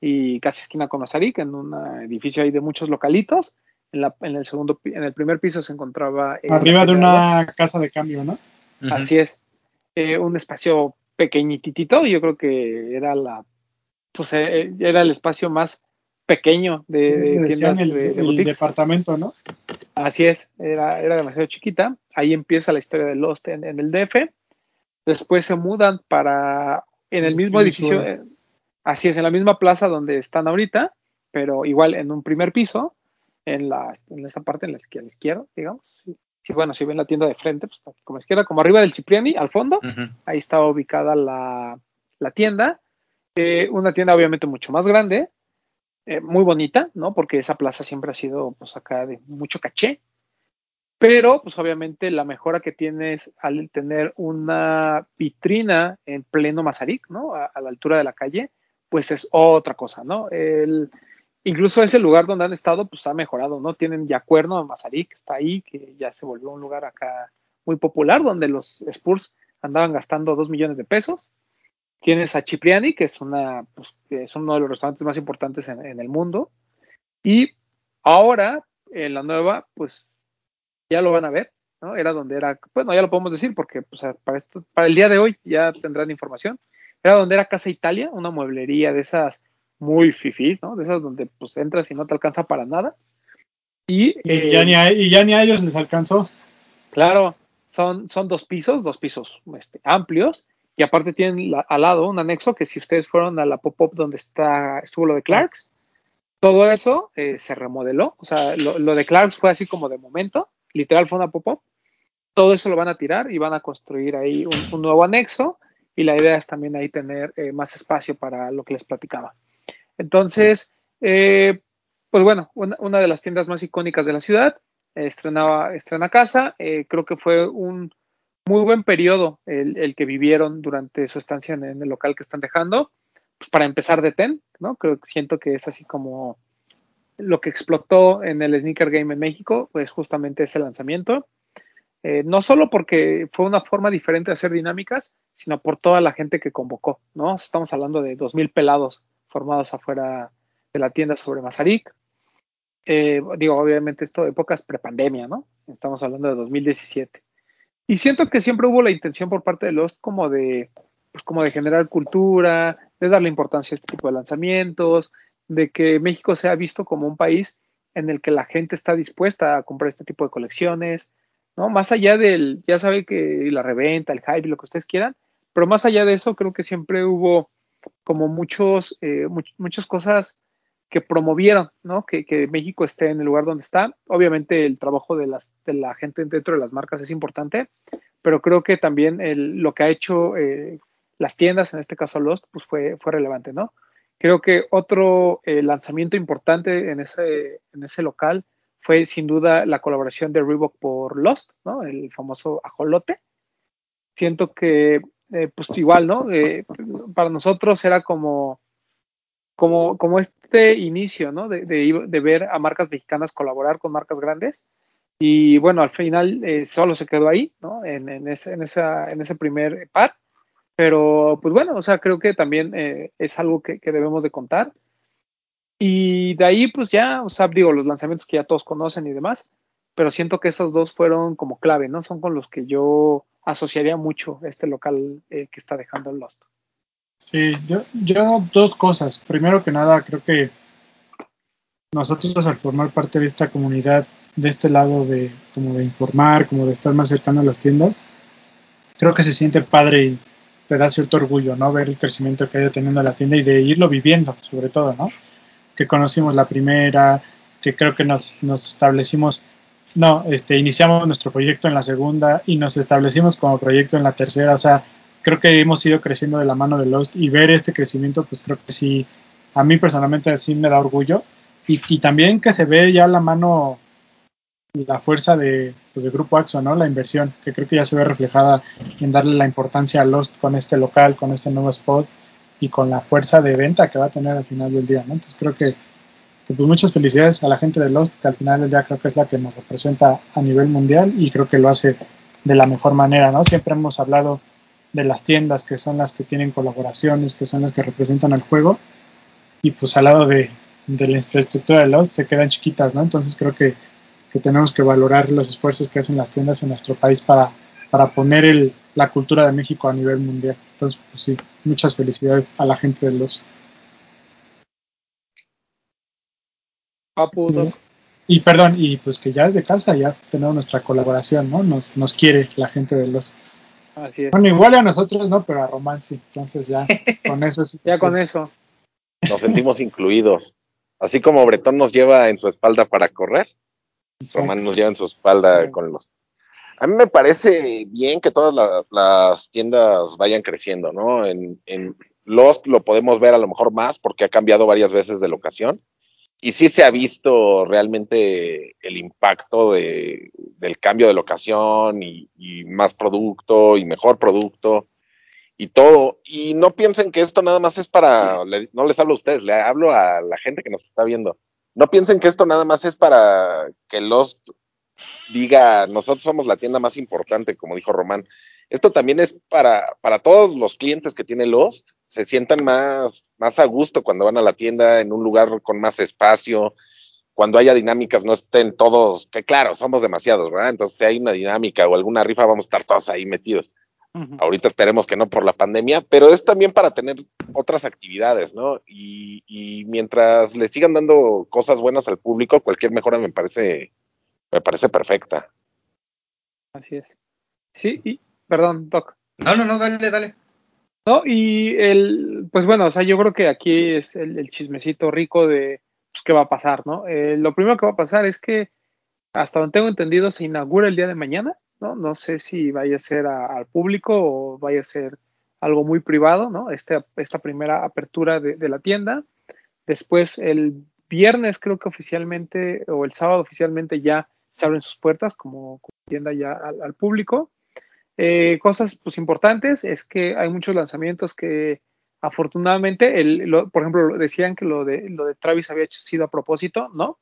B: y casi esquina con Osarik, en un edificio ahí de muchos localitos. En, la, en, el segundo, en el primer piso se encontraba.
E: Eh, Arriba de una de casa de cambio, ¿no?
B: Uh -huh. Así es. Eh, un espacio pequeñitito, yo creo que era la. Pues eh, era el espacio más pequeño de, de tiendas
E: el,
B: de, de
E: el departamento, ¿no?
B: Así es, era, era demasiado chiquita. Ahí empieza la historia de Lost en, en el DF. Después se mudan para en el mismo edificio, eh, así es, en la misma plaza donde están ahorita, pero igual en un primer piso, en la en esta parte, en la izquierda, izquierda digamos. Sí, sí, bueno, si ven la tienda de frente, pues como izquierda, como arriba del Cipriani, al fondo, uh -huh. ahí estaba ubicada la, la tienda. Eh, una tienda obviamente mucho más grande, eh, muy bonita, ¿no? Porque esa plaza siempre ha sido, pues acá de mucho caché. pero pues obviamente la mejora que tienes al tener una vitrina en pleno Mazarik, ¿no? A, la altura de la calle, pues es otra cosa, ¿no? El, incluso ese lugar donde han estado, pues ha mejorado, ¿no? Tienen Yacuerno en Mazarik, está ahí, que ya se volvió un lugar acá muy popular, donde los Spurs andaban gastando dos millones de pesos. Tienes a Cipriani, que es, una, pues, que es uno de los restaurantes más importantes en, en el mundo. Y ahora, en la nueva, pues ya lo van a ver, ¿no? Era donde era, bueno, ya lo podemos decir porque pues, para, esto, para el día de hoy ya tendrán información. Era donde era Casa Italia, una mueblería de esas muy fifís, ¿no? De esas donde pues entras y no te alcanza para nada. Y,
E: y, eh, ya, ni a, y ya ni a ellos les alcanzó.
B: Claro, son, son dos pisos, dos pisos este, amplios, y aparte tienen al lado un anexo que si ustedes fueron a la pop-up donde está, estuvo lo de Clarks, todo eso eh, se remodeló, o sea, lo, de Clarks fue así como de momento, literal fue una pop-up, todo eso lo van a tirar y van a construir ahí un, nuevo anexo, y la idea es también ahí tener eh, más espacio para lo que les platicaba. Entonces, eh, pues bueno, una, una, de las tiendas más icónicas de la ciudad, estrenaba, estrena casa, creo que fue un muy buen periodo el, el, que vivieron durante su estancia en, el local que están dejando, pues para empezar de TEN, ¿no? Creo que siento que es así como lo que explotó en el Sneaker Game en México, pues justamente ese lanzamiento. Eh, no solo porque fue una forma diferente de hacer dinámicas, sino por toda la gente que convocó, ¿no? Estamos hablando de 2.000 pelados formados afuera de la tienda sobre Mazarik. Eh, digo, obviamente esto épocas prepandemia, ¿no? Estamos hablando de 2017. Y siento que siempre hubo la intención por parte de Lost como de, pues como de generar cultura, de darle importancia a este tipo de lanzamientos, de que México sea visto como un país en el que la gente está dispuesta a comprar este tipo de colecciones, ¿no? Más allá del, ya sabe que la reventa, el hype, lo que ustedes quieran, pero más allá de eso, creo que siempre hubo como muchos, eh, much, muchas cosas que promovieron, ¿no? Que, que, México esté en el lugar donde está. Obviamente el trabajo de, las, de la gente dentro de las marcas es importante, pero creo que también el, lo que ha hecho eh, las tiendas, en este caso Lost, pues fue, fue relevante, ¿no? Creo que otro eh, lanzamiento importante en ese, en ese local fue sin duda la colaboración de Reebok por Lost, ¿no? El famoso ajolote. Siento que, eh, pues igual, ¿no? Eh, para nosotros era como, como, como este inicio, ¿no? De, de, de, ver a marcas mexicanas colaborar con marcas grandes. Y bueno, al final eh, solo se quedó ahí, ¿no? En, en, ese, en, esa, en ese primer par. Pero, pues bueno, o sea, creo que también eh, es algo que, que debemos de contar. Y de ahí, pues ya, o sea, digo, los lanzamientos que ya todos conocen y demás, pero siento que esos dos fueron como clave, ¿no? Son con los que yo asociaría mucho este local eh, que está dejando el Lost.
E: Sí, yo, yo dos cosas. Primero que nada, creo que nosotros al formar parte de esta comunidad, de este lado de como de informar, como de estar más cercano a las tiendas, creo que se siente padre y te da cierto orgullo, ¿no? Ver el crecimiento que ha ido teniendo la tienda y de irlo viviendo, sobre todo, ¿no? que conocimos la primera, que creo que nos, nos establecimos, no, este, iniciamos nuestro proyecto en la segunda y nos establecimos como proyecto en la tercera, o sea, creo que hemos ido creciendo de la mano de Lost y ver este crecimiento, pues creo que sí, a mí personalmente sí me da orgullo y, y también que se ve ya la mano, la fuerza de, pues, de Grupo Axo, ¿no? La inversión, que creo que ya se ve reflejada en darle la importancia a Lost con este local, con este nuevo spot y con la fuerza de venta que va a tener al final del día, ¿no? Entonces creo que, pues muchas felicidades a la gente de Lost, que al final del día creo que es la que nos representa a nivel mundial y creo que lo hace de la mejor manera, ¿no? Siempre hemos hablado de las tiendas que son las que tienen colaboraciones, que son las que representan al juego y pues al lado de, de la infraestructura de Lost se quedan chiquitas, ¿no? Entonces creo que, que tenemos que valorar los esfuerzos que hacen las tiendas en nuestro país para, para poner el, la cultura de México a nivel mundial. Entonces, pues sí, muchas felicidades a la gente de Lost.
B: Papu,
E: y, y perdón, y pues que ya es de casa, ya tenemos nuestra colaboración, ¿no? Nos, nos quiere la gente de Lost.
B: Así es.
E: Bueno, igual a nosotros no, pero a Román sí. Entonces ya <laughs> con eso es.
B: ya con eso.
D: Nos sentimos incluidos. Así como Bretón nos lleva en su espalda para correr, Exacto. Román nos lleva en su espalda sí. con los a mí me parece bien que todas la, las tiendas vayan creciendo, ¿no? En, en, Lost lo podemos ver a lo mejor más porque ha cambiado varias veces de locación. Y sí se ha visto realmente el impacto de, del cambio de locación y, y, más producto y mejor producto y todo. Y no piensen que esto nada más es para, le, no les hablo a ustedes, le hablo a la gente que nos está viendo. No piensen que esto nada más es para que los diga, nosotros somos la tienda más importante, como dijo Román. Esto también es para, para todos los clientes que tiene Lost, se sientan más, más a gusto cuando van a la tienda en un lugar con más espacio, cuando haya dinámicas no estén todos, que claro, somos demasiados, ¿verdad? Entonces si hay una dinámica o alguna rifa vamos a estar todos ahí metidos. Uh -huh. Ahorita esperemos que no por la pandemia, pero es también para tener otras actividades, ¿no? Y, y mientras le sigan dando cosas buenas al público, cualquier mejora me parece, me parece perfecta.
B: Así es. Sí, y, perdón, Doc.
C: No, no, no, dale, dale.
B: No, y el, pues bueno, o sea, yo creo que aquí es el, chismecito rico de pues, qué va a pasar, ¿no? Eh, lo primero que va a pasar es que, hasta donde tengo entendido, se inaugura el día de mañana, ¿no? No sé si vaya a ser al público o vaya a ser algo muy privado, ¿no? Este, esta primera apertura de, la tienda. Después, el viernes creo que oficialmente, o el sábado oficialmente ya se abren sus puertas como, como tienda ya al público. Eh, cosas pues importantes es que hay muchos lanzamientos que afortunadamente, el, lo, por ejemplo, decían que lo de, lo de Travis había sido a propósito, ¿no?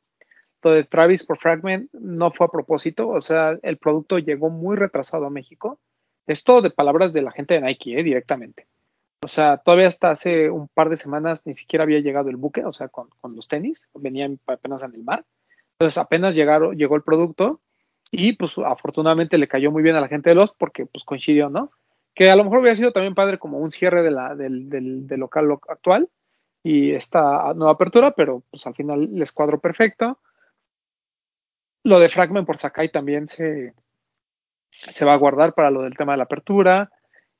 B: Lo de Travis por Fragment no fue a propósito, o sea, el producto llegó muy retrasado a México. Esto de palabras de la gente de Nike, ¿eh? directamente. O sea, todavía hasta hace un par de semanas ni siquiera había llegado el buque, o sea, con, con los tenis, venían apenas en el mar. Entonces apenas llegaron, llegó el producto y pues afortunadamente le cayó muy bien a la gente de Lost porque pues coincidió, ¿no? Que a lo mejor hubiera sido también padre como un cierre de la, del, del, local actual y esta nueva apertura, pero pues al final les cuadro perfecto. Lo de Fragment por Sakai también se, se va a guardar para lo del tema de la apertura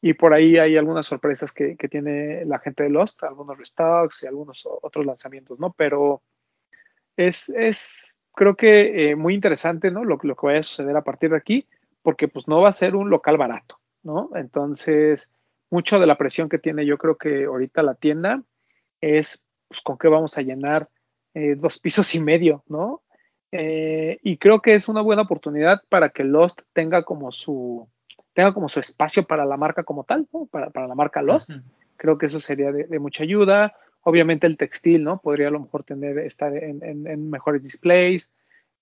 B: y por ahí hay algunas sorpresas que, que tiene la gente de Lost, algunos restocks y algunos otros lanzamientos, ¿no? Pero es, es creo que eh, muy interesante, ¿no? Lo, lo, que vaya a suceder a partir de aquí, porque pues no va a ser un local barato, ¿no? Entonces, mucho de la presión que tiene yo creo que ahorita la tienda es pues, con qué vamos a llenar eh, dos pisos y medio, ¿no? Eh, y creo que es una buena oportunidad para que Lost tenga como su tenga como su espacio para la marca como tal, ¿no? Para, para la marca Lost. Uh -huh. Creo que eso sería de, de mucha ayuda obviamente el textil, ¿no? Podría a lo mejor tener, estar en, en, en mejores displays.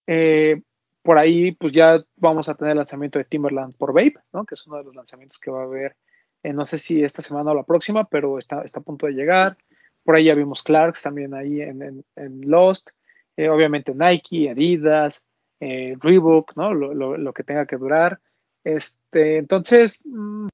B: Eh, por ahí, pues ya vamos a tener el lanzamiento de Timberland por Vape, ¿no? Que es uno de los lanzamientos que va a haber, eh, no sé si esta semana o la próxima, pero está, está a punto de llegar. Por ahí ya vimos Clarks también ahí en, en Lost. Eh, obviamente Nike, Adidas, eh, Reebok, ¿no? Lo, lo, lo, que tenga que durar. Este, entonces, mmm,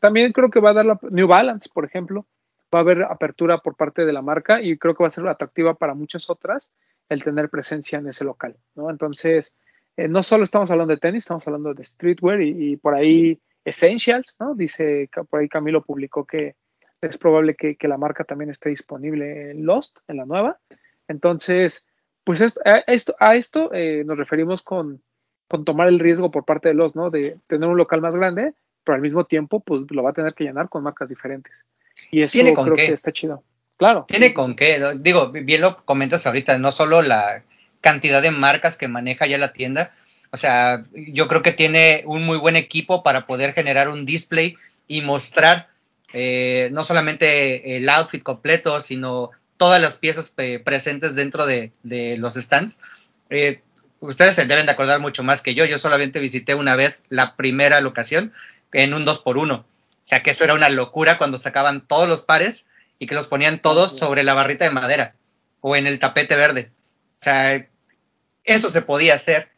B: también creo que va a dar la New Balance, por ejemplo, va a haber apertura por parte de la marca y creo que va a ser atractiva para muchas otras el tener presencia en ese local, ¿no? Entonces, eh, no solo estamos hablando de tenis, estamos hablando de streetwear y, por ahí essentials, ¿no? Dice, por ahí Camilo publicó que es probable que, que la marca también esté disponible en Lost, en la nueva. Entonces, pues esto, a esto, a esto eh, nos referimos con, con tomar el riesgo por parte de Lost, ¿no? De tener un local más grande, pero al mismo tiempo, pues lo va a tener que llenar con marcas diferentes. Y eso
C: ¿Tiene con
B: creo
C: qué?
B: que está chido. Claro.
C: Tiene con qué. Digo, bien lo comentas ahorita, no solo la cantidad de marcas que maneja ya la tienda. O sea, yo creo que tiene un muy buen equipo para poder generar un display y mostrar eh, no solamente el outfit completo, sino todas las piezas eh, presentes dentro de, de los stands. Eh, ustedes se deben de acordar mucho más que yo. Yo solamente visité una vez la primera locación en un 2x1. O sea que eso era una locura cuando sacaban todos los pares y que los ponían todos sobre la barrita de madera o en el tapete verde. O sea, eso se podía hacer.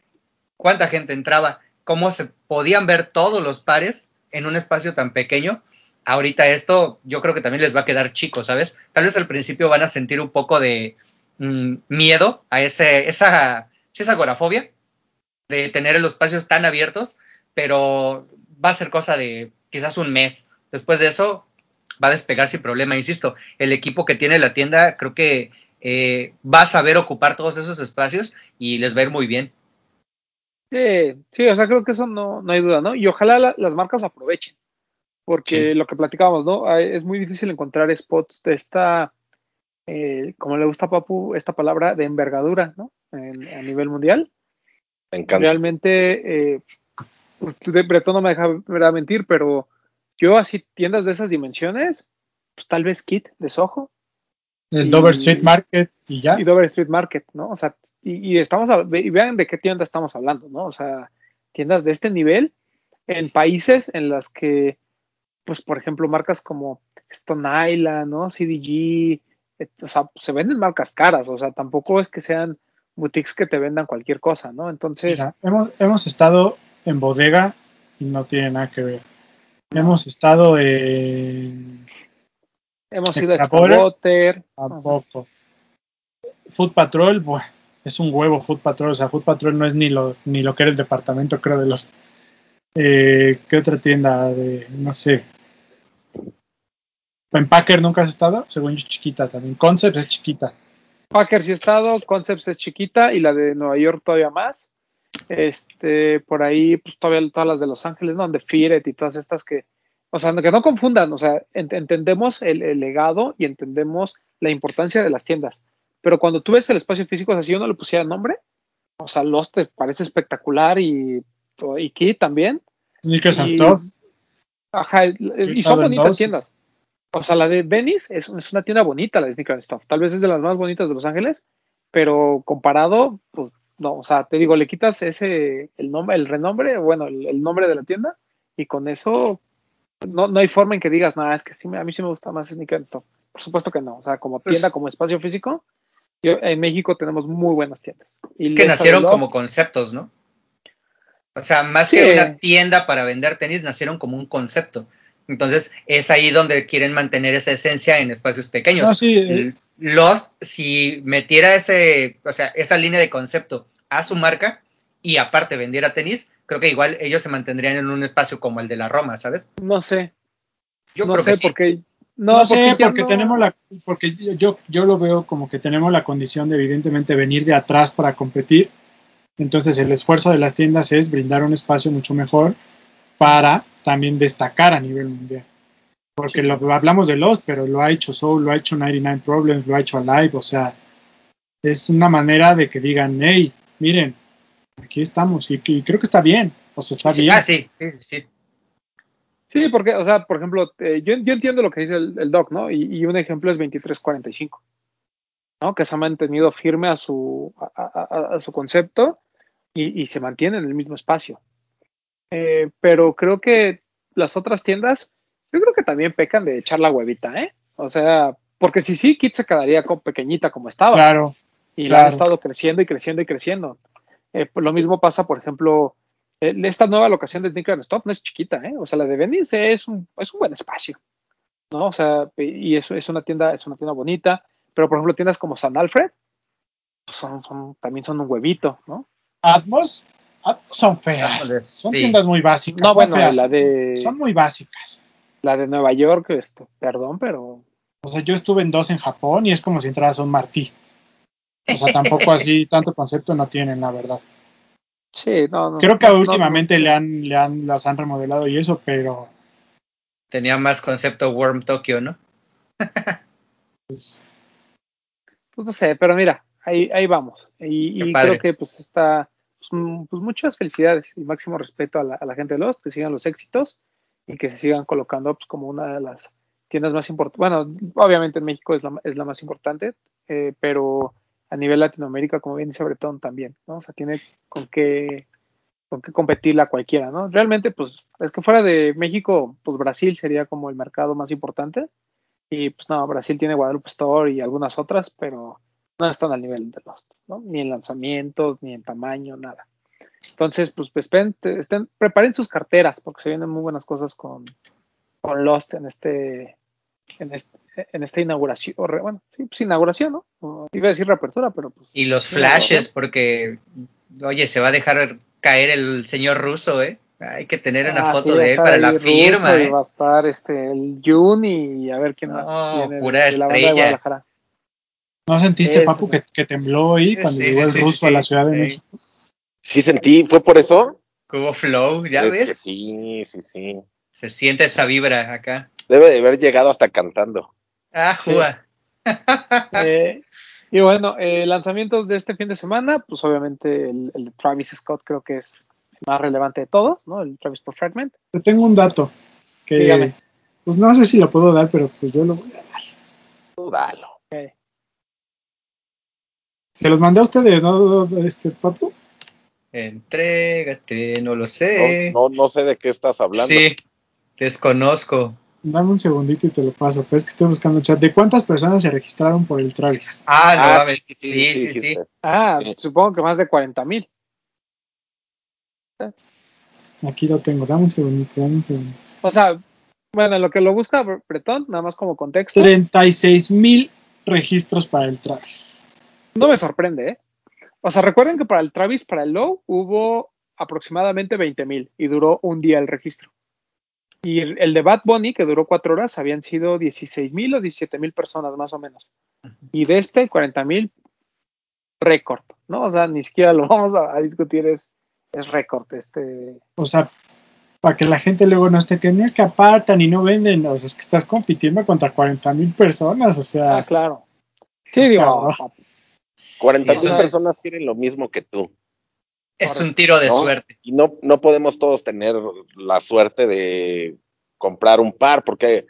C: ¿Cuánta gente entraba? ¿Cómo se podían ver todos los pares en un espacio tan pequeño? Ahorita esto yo creo que también les va a quedar chico, ¿sabes? Tal vez al principio van a sentir un poco de mmm, miedo a ese, esa, esa agorafobia de tener los espacios tan abiertos, pero va a ser cosa de quizás un mes. Después de eso va a despegar sin problema. Insisto, el equipo que tiene la tienda creo que eh, va a saber ocupar todos esos espacios y les va a ir muy bien.
B: Sí, sí, o sea, creo que eso no, no hay duda, ¿no? Y ojalá la, las marcas aprovechen, porque sí. lo que platicábamos, ¿no? Es muy difícil encontrar spots de esta eh, como le gusta a Papu, esta palabra de envergadura, ¿no? En- a nivel mundial.
D: Me encanta.
B: Realmente, eh, pues, de Bretón no me deja ¿verdad? mentir, pero yo así tiendas de esas dimensiones, pues tal vez Kit de Soho
E: El
B: Y-
E: Dover Street Market y ya.
B: y Dover Street Market, ¿no? O sea, y, y estamos a- y vean de qué tienda estamos hablando, ¿no? O sea, tiendas de este nivel en países en las que, pues, por ejemplo, marcas como Stone Island, ¿no? CDG, eh, o sea, se venden marcas caras, o sea, tampoco es que sean boutiques que te vendan cualquier cosa, ¿no? Entonces,
E: Mira, hemos, hemos estado en bodega y no tiene nada que ver. Hemos estado en
B: hemos ido a
E: tampoco. Food Patrol, bueno, es un huevo Food Patrol. O sea, Food Patrol no es ni lo, ni lo que era el departamento, creo, de los. Eh, ¿Qué otra tienda? De, no sé. En Packer nunca has estado, según yo es chiquita también. Concepts es chiquita.
B: Packers sí he estado, Concepts es chiquita y la de Nueva York todavía más. Este, por ahí, pues todavía todas las de Los Ángeles, ¿no? De Firet y todas estas que, o sea, que no confundan, o sea, ent- entendemos el, el legado y entendemos la importancia de las tiendas. Pero cuando tú ves el espacio físico, o sea, si yo no le pusiera nombre, o sea, Lost te parece espectacular y, y Key también.
E: Sneakers and Stuff.
B: Ajá, y son bonitas
E: dos.
B: tiendas. O sea, la de Venice es, es una tienda bonita, la de Sneaker and Stuff. Tal vez es de las más bonitas de Los Ángeles, pero comparado, pues no, o sea, te digo, le quitas ese, el nombre, el renombre, bueno, el, el nombre de la tienda, y con eso no, no hay forma en que digas, nada, es que sí, me- a mí sí me gusta más Sneaker Stuff. Por supuesto que no, o sea, como tienda, como espacio físico, yo, en México tenemos muy buenas tiendas. Y
C: Es que nacieron como conceptos, ¿no? O sea, más
B: Sí.
C: que una tienda para vender tenis, nacieron como un concepto. Entonces, es ahí donde quieren mantener esa esencia en espacios pequeños.
E: No, sí, eh,
C: Lost, si metiera ese, o sea, esa línea de concepto a su marca y aparte vendiera tenis, creo que igual ellos se mantendrían en un espacio como el de la Roma, ¿sabes?
B: No sé,
C: Yo
B: no
C: creo
B: sé,
C: que sí.
B: porque... No,
E: No, sé,
B: ya
E: porque
B: no-
E: tenemos la, porque yo- yo, yo lo veo como que tenemos la condición de evidentemente venir de atrás para competir. Entonces el esfuerzo de las tiendas es brindar un espacio mucho mejor para también destacar a nivel mundial. Porque lo, hablamos de Lost, pero lo ha hecho Soul, lo ha hecho 99 Problems, lo ha hecho Alive, o sea, es una manera de que digan, hey, miren, aquí estamos, y, y creo que está bien, o sea, está
C: Sí,
E: bien.
C: Ah, sí, sí, sí, sí.
B: Sí, porque, o sea, por ejemplo, eh, yo, yo entiendo lo que dice el, el doc, ¿no? Y, y un ejemplo es 2345, ¿no? Que se ha mantenido firme a su, a, a- a su concepto y, y se mantiene en el mismo espacio. Eh, pero creo que las otras tiendas, yo creo que también pecan de echar la huevita, ¿eh? O sea, porque si sí, Kit se quedaría como pequeñita como estaba
E: Claro,
B: y la han estado creciendo y creciendo y creciendo. Eh, pues lo mismo pasa, por ejemplo, eh, esta nueva locación de Sneaker and Stop no es chiquita, ¿eh? O sea, la de Venice es un, es un buen espacio, ¿no? O sea, y eso es una tienda, es una tienda bonita, pero por ejemplo, tiendas como San Alfred, pues son, son- también son un huevito, ¿no?
E: Atmos, Atmos son feas, son
C: sí.
E: tiendas muy básicas.
B: No, bueno,
E: feas,
B: la de,
E: son muy básicas.
B: La de Nueva York, este, perdón, pero
E: O sea, yo estuve en dos en Japón y es como si entraras a un martí. O sea, tampoco así, <laughs> tanto concepto no tienen, la verdad.
B: sí, no, no.
E: Creo que
B: no,
E: últimamente
B: no.
E: le han, le han, las han remodelado y eso, pero
C: Tenía más concepto Worm Tokyo, ¿no?
E: pues,
B: Pues no sé, pero mira, ahí, ahí vamos. Y, creo que pues está, pues, pues, muchas felicidades y máximo respeto a la, a la gente de los, que sigan los éxitos y que se sigan colocando pues, como una de las tiendas más importantes. Bueno, obviamente en México es la, es la más importante, eh, pero a nivel Latinoamérica, como bien dice Bretón, también, ¿no? O sea, tiene con qué, con qué competirla cualquiera, ¿no? Realmente, pues, es que fuera de México, pues Brasil sería como el mercado más importante. Y pues no, Brasil tiene Guadalupe Store y algunas otras, pero no están al nivel de los, ¿no? Ni en lanzamientos, ni en tamaño, nada. Entonces, pues, pues, estén, preparen sus carteras, porque se vienen muy buenas cosas con, con Lost en este, en este, en esta inauguración, bueno, sí, pues inauguración, ¿no? O iba a decir reapertura, pero pues.
C: Y los flashes, porque, oye, se va a dejar caer el señor ruso, ¿eh? Hay que tener una
B: Ah,
C: foto
B: sí,
C: de él para la firma,
B: y
C: ¿eh?
B: va a estar este, el Jun y a ver quién más
C: No,
B: viene de-
C: pura
B: de, la banda de
C: estrella.
B: Guadalajara.
E: ¿no sentiste,
B: Eso,
E: Papu, que, que tembló ahí cuando
C: Sí,
E: llegó
C: sí,
E: el
C: sí,
E: ruso
C: sí,
E: a la. Ciudad de
C: Sí.
E: México?
D: Sí sentí, ¿fue por eso?
C: Hubo flow, ¿ya
D: Es
C: ves?
D: sí, sí, sí.
C: Se siente esa vibra acá.
D: Debe de haber llegado hasta cantando.
C: Ah, Jua. <laughs>
B: Eh, y bueno, eh, lanzamientos de este fin de semana, pues obviamente el, Travis Scott creo que es el más relevante de todos, ¿no? El Travis por Fragment.
E: Te tengo un dato que,
B: Dígame.
E: pues no sé si lo puedo dar, pero pues yo lo voy a dar.
D: Tú dalo.
E: Se los mandé a ustedes, ¿no? Este, Papu.
C: Entrégate, no lo sé.
D: No, no, no sé de qué estás hablando.
C: Sí, desconozco.
E: Dame un segundito y te lo paso. Pues es que estoy buscando chat. ¿De cuántas personas se registraron por el Travis?
C: Ah, no
D: Ah,
C: mames. Sí, sí, sí.
D: dijiste.
B: Ah,
D: Sí.
B: supongo que más de 40 mil.
E: Aquí lo tengo. Dame un segundito, dame un segundito.
B: O sea, bueno, lo que lo busca Bretón, nada más como contexto,
E: 36 mil registros para el Travis.
B: no me sorprende, ¿eh? O sea, recuerden que para el Travis, para el Low, hubo aproximadamente 20 mil y duró un día el registro. Y el, el de Bad Bunny, que duró cuatro horas, habían sido 16 mil o 17 mil personas más o menos. Y de este, 40 mil, récord, ¿no? O sea, ni siquiera lo <laughs> vamos a, a discutir, es, es récord. Este,
E: O sea, para que la gente luego no esté que es que apartan y no venden. O sea, es que estás compitiendo contra 40 mil personas. O sea,
B: ah, claro. Sí, digo,
E: Cabrón.
D: 40
C: Sí,
D: mil
B: eso es.
D: personas quieren lo mismo que tú.
C: Es un tiro de
D: ¿no?
C: suerte.
D: Y no, no podemos todos tener la suerte de comprar un par, porque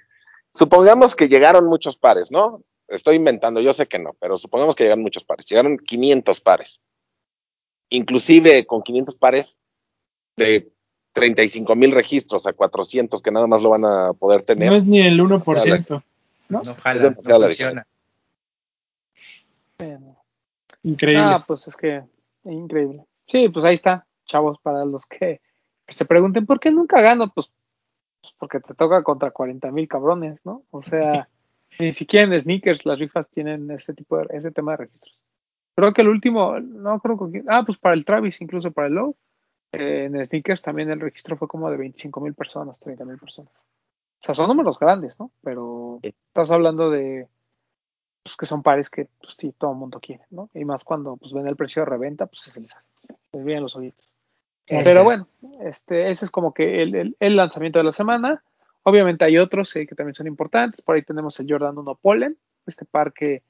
D: supongamos que llegaron muchos pares, ¿no? Estoy inventando, yo sé que no, pero supongamos que llegaron muchos pares. Llegaron 500 pares. Inclusive con 500 pares de 35 mil registros a 400 que nada más lo van a poder tener.
E: no es ni el 1%.
C: No,
E: ¿No?
C: no funciona.
E: Increíble.
B: Ah, pues es que increíble. Sí, pues ahí está, chavos, para los que, que se pregunten por qué nunca gano, pues, pues porque te toca contra 40 mil cabrones, ¿no? O sea, <laughs> ni siquiera en sneakers las rifas tienen ese tipo de, ese tema de registros. Creo que el último, no creo que, ah, pues para el Travis, incluso para el Low, eh, en sneakers también el registro fue como de 25 mil personas, 30 mil personas. O sea, son números grandes, ¿no? Pero estás hablando de pues, que son pares que pues, sí, todo el mundo quiere, ¿no? Y más cuando pues ven el precio de reventa, pues se les, les vienen los oídos.
C: Ese
B: Pero bueno, este, ese es como que el, el- el lanzamiento de la semana. Obviamente hay otros eh, que también son importantes. Por ahí tenemos el Jordan 1 Pollen, este par que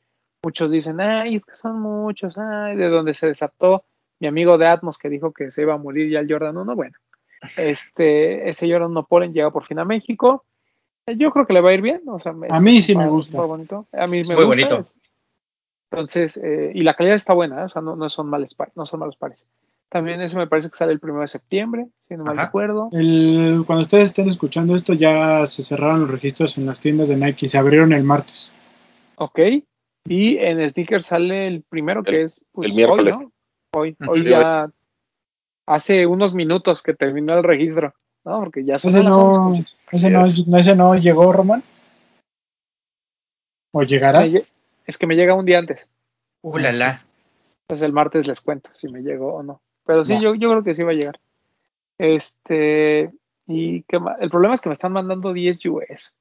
B: muchos dicen, ay, es que son muchos, ay, de donde se desató mi amigo de Atmos que dijo que se iba a morir ya el Jordan 1. Bueno, este, ese Jordan 1 Pollen llega por fin a México. Yo creo que le va a ir bien. O sea, me-
E: A mí sí me gusta.
B: bonito. A mí
C: Es
B: me
C: muy
B: gusta.
C: bonito.
B: Entonces, eh, y la calidad está buena, ¿eh? o sea, no, no son males no son malos pares. También eso me parece que sale el primero de septiembre, si no mal recuerdo.
E: El- cuando ustedes estén escuchando esto, ya se cerraron los registros en las tiendas de Nike. Se abrieron el martes.
B: Ok. Y en Sneakers sale el primero que
D: El-
B: es pues,
D: el miércoles.
B: Hoy, ¿no? Hoy, hoy ya hace unos minutos que terminó el registro, ¿no? Porque ya son
E: Ese
B: las
E: no,
B: 11, muchachos.
E: ese no,
D: Así
E: ese no llegó, Román. ¿O llegará?
B: Es que me llega un día antes.
C: Uh, la, la.
B: Entonces el martes les cuento si me llegó o no. Pero sí, yo, yo creo que sí va a llegar. Este, y qué más? el problema es que me están mandando 10 US.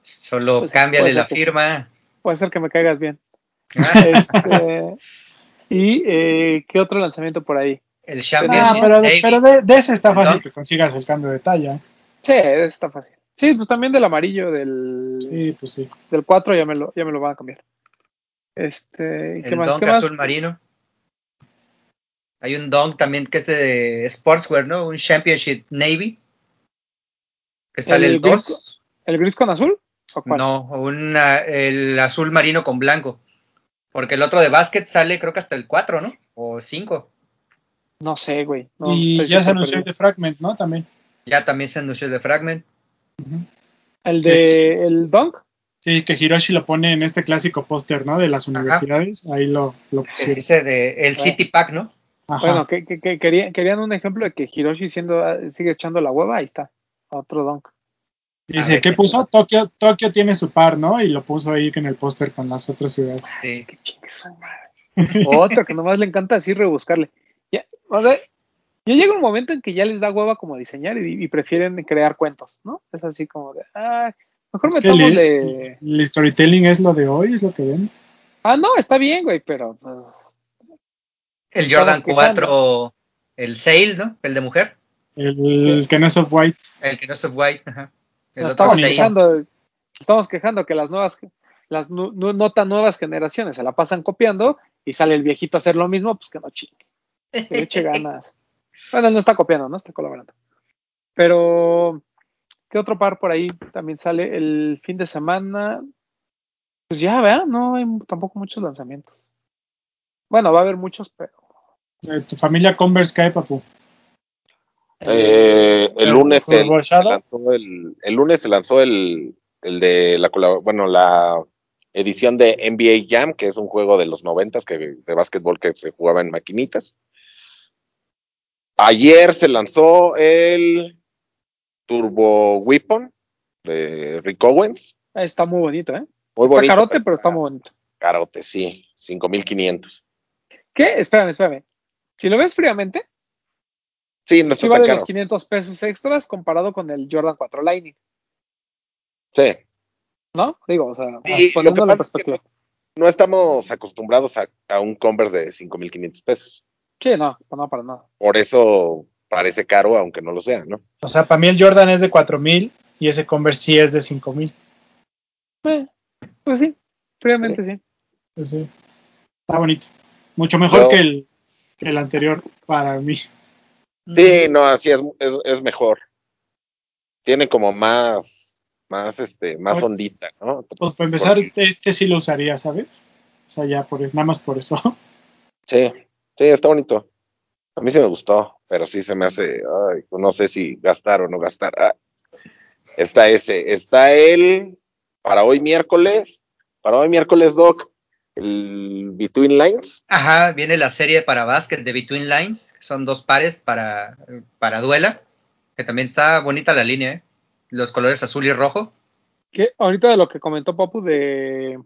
C: Solo
B: Pues,
C: cámbiale la
B: ser que
C: firma.
B: Puede ser que me caigas bien.
C: Ah,
B: Este, <laughs> y eh, qué otro lanzamiento por ahí.
C: el
E: Ah,
C: Championship
E: pero,
C: Navy.
E: pero de, de ese está fácil
C: ¿No?
E: que consigas el cambio de talla.
B: Sí, está fácil. Sí, pues también del amarillo del,
E: Sí, pues sí.
B: del 4 ya me lo, ya me lo van a cambiar. Este, ¿qué
C: el
B: más?
C: Dunk
B: ¿Qué más?
C: azul marino. Hay un Dunk también que es de Sportswear, ¿no? Un Championship Navy. Que sale
B: ¿El
C: el
B: gris
C: 2.
B: ¿El gris con azul? ¿O cuál?
C: No, una- el azul marino con blanco. Porque el otro de básquet sale creo que hasta el 4, ¿no? O 5.
B: No sé, güey. No,
E: y
B: estoy
E: ya se anunció el de Fragment, ¿no? También.
C: Ya también se anunció el de Fragment.
B: El de el Dunk.
E: Sí, que Hiroshi lo pone en este clásico póster, ¿no? De las universidades. Ahí lo, lo pusieron.
C: dice de el City Pack, ¿no?
E: Ajá.
B: Bueno, que, que, que querían, querían un ejemplo de que Hiroshi siendo, sigue echando la hueva. Ahí está. Otro Dunk.
E: Dice,
C: ver,
E: ¿qué
C: ¿qué
E: puso? Tokio, Tokio tiene su par, ¿no? Y lo puso ahí en el póster con las otras ciudades.
C: Sí.
B: Su madre. <laughs> Otro que nomás le encanta así rebuscarle. Ya, o sea, ya llega un momento en que ya les da hueva como diseñar y, y prefieren crear cuentos, ¿no? Es así como de, ah, mejor
E: Es
B: me tomo
E: el,
B: de...
E: el storytelling es lo de hoy, es lo que ven.
B: Ah, no, está bien, güey, pero... pues,
C: El Jordan
B: Estamos quejando.
C: 4, el Sail, ¿no? El de mujer.
E: El, que no es off-white.
C: El que no es white. Ajá.
B: Nos estamos quejando, estamos quejando que las nuevas, las nu- nu- no tan nuevas generaciones se la pasan copiando y sale el viejito a hacer lo mismo, pues que no chingue. Que le eche <laughs> ganas. Bueno, él no está copiando, no está colaborando. Pero, ¿qué otro par por ahí también sale el fin de semana? Pues ya, ¿verdad? No hay tampoco muchos lanzamientos. Bueno, va a haber muchos, pero.
E: Eh, tu familia Converse cae, papu.
D: Eh, el
E: el
D: lunes se lanzó el, el lunes se lanzó el, el de la bueno la edición de NBA Jam, que es un juego de los noventas que de básquetbol que se jugaba en maquinitas. Ayer se lanzó el Turbo Weapon de Rick Owens.
B: Está muy bonito, ¿eh?
D: Muy
B: Está
D: bonito.
B: carote, pero está muy bonito.
D: Carote, sí. 5500.
B: ¿Qué? Espérame, espérame. Si lo ves fríamente,
D: Sí, no está
B: sí
D: tan
B: vale
D: caro.
B: los 500 pesos extras comparado con el Jordan 4 Lightning,
D: Sí.
B: ¿no? Digo, o sea,
D: Sí, lo que pasa es que. No estamos acostumbrados a, a un Converse de 5500 pesos.
B: Sí, no, no para nada.
D: Por eso parece caro, aunque no lo sea, ¿no?
E: O sea, para mí el Jordan es de 4000 y ese Converse sí es de 5000.
B: Eh, pues sí, fríamente sí.
E: Pues sí. Está bonito. Mucho mejor
D: Yo-
E: que, el, que el anterior para mí.
D: Sí, no, así es, es, es mejor. Tiene como más, más, este, más
E: Oye.
D: ondita, ¿no?
E: Pues para empezar,
D: Porque-
E: este sí lo usaría, ¿sabes? O sea, ya por, nada más por eso. <laughs>
D: Sí, sí, está bonito. A mí sí me gustó, pero sí se me hace, ay, no sé si gastar o no gastar. Ah, está ese, está el, para hoy miércoles, para hoy miércoles, Doc, el Between Lines.
C: Ajá, viene la serie para básquet de Between Lines, son dos pares para, para duela, que también está bonita la línea, ¿eh? Los colores azul y rojo.
B: Que ahorita de lo que comentó Papu de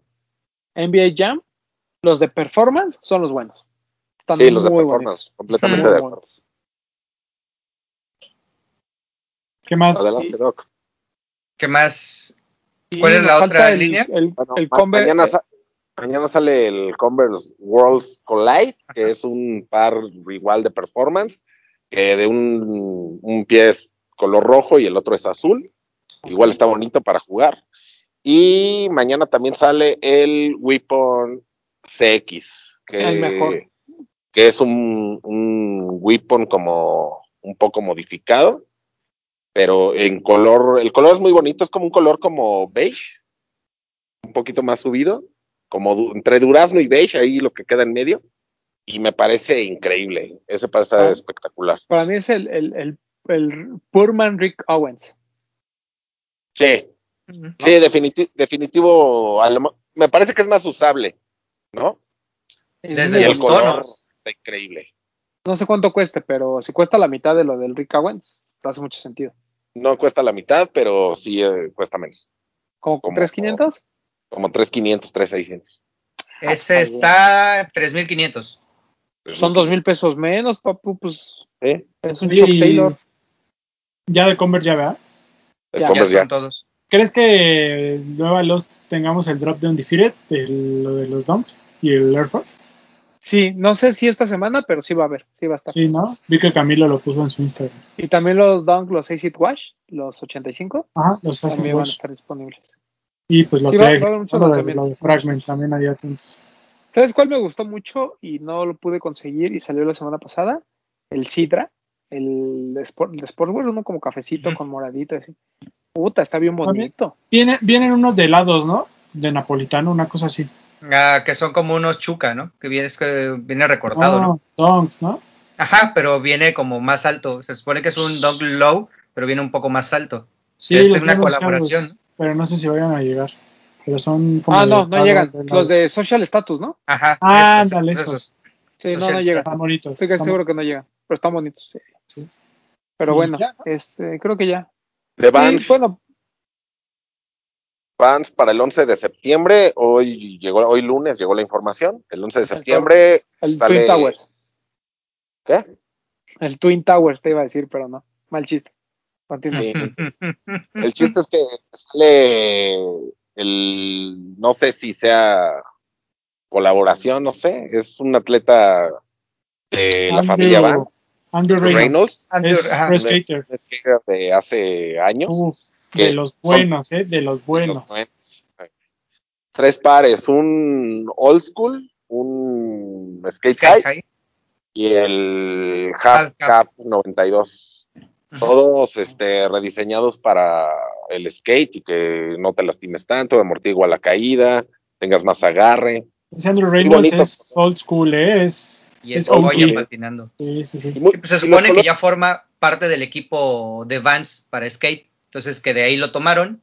B: NBA Jam, los de performance son los buenos. Están
D: Sí, los de performance,
B: bonitos.
D: completamente
B: Muy
D: de acuerdo.
B: bonitos.
E: ¿Qué más?
D: Adelante, Doc.
C: ¿Qué más?
B: Y
C: ¿Cuál es la otra
B: el-
C: línea?
B: El,
D: Bueno,
B: el
D: ma-
B: Converse-
D: mañana, sa- mañana sale el Converse Worlds Collide, que es un par igual de performance, que de un, un pie es color rojo y el otro es azul. Igual está bonito para jugar. Y mañana también sale el Weapon CX, que,
B: El mejor.
D: que es un, un Weapon como un poco modificado, pero en color, el color es muy bonito, es como un color como beige, un poquito más subido, como du- entre durazno y beige, ahí lo que queda en medio, y me parece increíble, ese par está
B: Ah.
D: espectacular.
B: para mí es el, el, el, el Purman Rick Owens.
D: Sí, sí, definiti- definitivo, me parece que es más usable, ¿no?
B: Es
C: Desde
D: Y el
C: los
B: bonito.
D: color
C: tonos.
D: está increíble.
B: No sé cuánto cueste, pero si cuesta la mitad de lo del Rick Owens, hace mucho sentido.
D: No cuesta la mitad, pero sí eh, cuesta menos,
B: ¿Como
D: Como-
B: 3,500?
D: Como 3,500, 3,600.
C: Ese está 3500.
B: Son 2,000 pesos menos, papu, pues
D: Sí,
B: es un Chuck
E: y
B: Taylor.
E: Ya de Converse ya, ¿verdad?
D: el
B: Ya.
C: Ya
D: Converse
C: son
D: ya.
C: todos.
E: ¿Crees que nueva Lost tengamos el drop de Undefeated, de lo de los Dunks y el Air Force?
B: Sí, no sé si esta semana, pero sí va a haber, sí va a estar.
E: Sí, ¿no? Vi que Camilo lo puso en su Instagram.
B: Y también los Dunk, los 6 It Wash, los 85,
E: Ajá, los Fast
B: también van a
E: Wash.
B: estar disponibles.
E: Y pues lo
B: Sí,
E: que
B: va-
E: hay,
B: va a haber muchos
E: lo de,
B: lanzamientos.
E: lo de Fragment también hay atentos.
B: ¿Sabes cuál me gustó mucho y no lo pude conseguir y salió la semana pasada? El Sidra, el de, Sport, el de Sportswear, uno como cafecito con moradito, así. Puta, está bien
E: También.
B: bonito.
E: Viene, vienen unos de helados, ¿no? De napolitano, una cosa así.
C: Ah, que son como unos chuca, ¿no? Que viene, es que viene recortado,
E: Ah,
C: ¿no?
E: Dunks, ¿no?
C: Ajá, pero viene como más alto. Se supone que es un dog low, pero viene un poco más alto.
E: Sí,
C: Es
E: los
C: una colaboración,
E: anunciados, Pero no sé si vayan a llegar. Pero son como.
B: Ah, no, no llegan.
E: de.
B: Los de Social Status, ¿no?
C: Ajá.
E: Ah,
C: estos,
E: ándale, esos.
B: Sí, no,
C: Social
B: no llegan.
E: Están bonitos.
B: Estoy casi
E: están-
B: seguro que no llegan, pero están bonitos. sí.
E: Sí.
B: Pero bueno,
E: ya, ¿no?
B: este, creo que ya.
D: De
B: Sí,
D: Vans,
B: bueno,
D: Vans para el 11 de septiembre, hoy llegó, hoy lunes llegó la información, el 11 de
B: El
D: septiembre
B: el
D: sale,
B: Twin Towers.
D: ¿qué?
B: El Twin Towers te iba a decir, pero no. Mal chiste.
D: Sí. El chiste es que sale el, no sé si sea colaboración, no sé, es un atleta de la familia Vans,
E: Andrew Reynolds.
D: Reynolds,
C: Andrew,
E: Es skater.
D: de hace años,
E: Uf,
D: que
E: De los
D: son
E: buenos, ¿eh? De los
D: los
E: buenos.
D: Tres pares, un old school, un skate high
C: High.
D: y el half
C: cap
D: 92. Todos este, rediseñados para el skate y que no te lastimes tanto, amortigua la caída, tengas más agarre.
E: Ese Andrew Reynolds es old school, ¿eh? Es,
C: Y es
E: es.
C: Oye patinando.
E: Sí, sí, sí.
D: Y muy-
C: Sí, pues se supone que ya forma parte del equipo de Vans para skate. Entonces que de ahí lo tomaron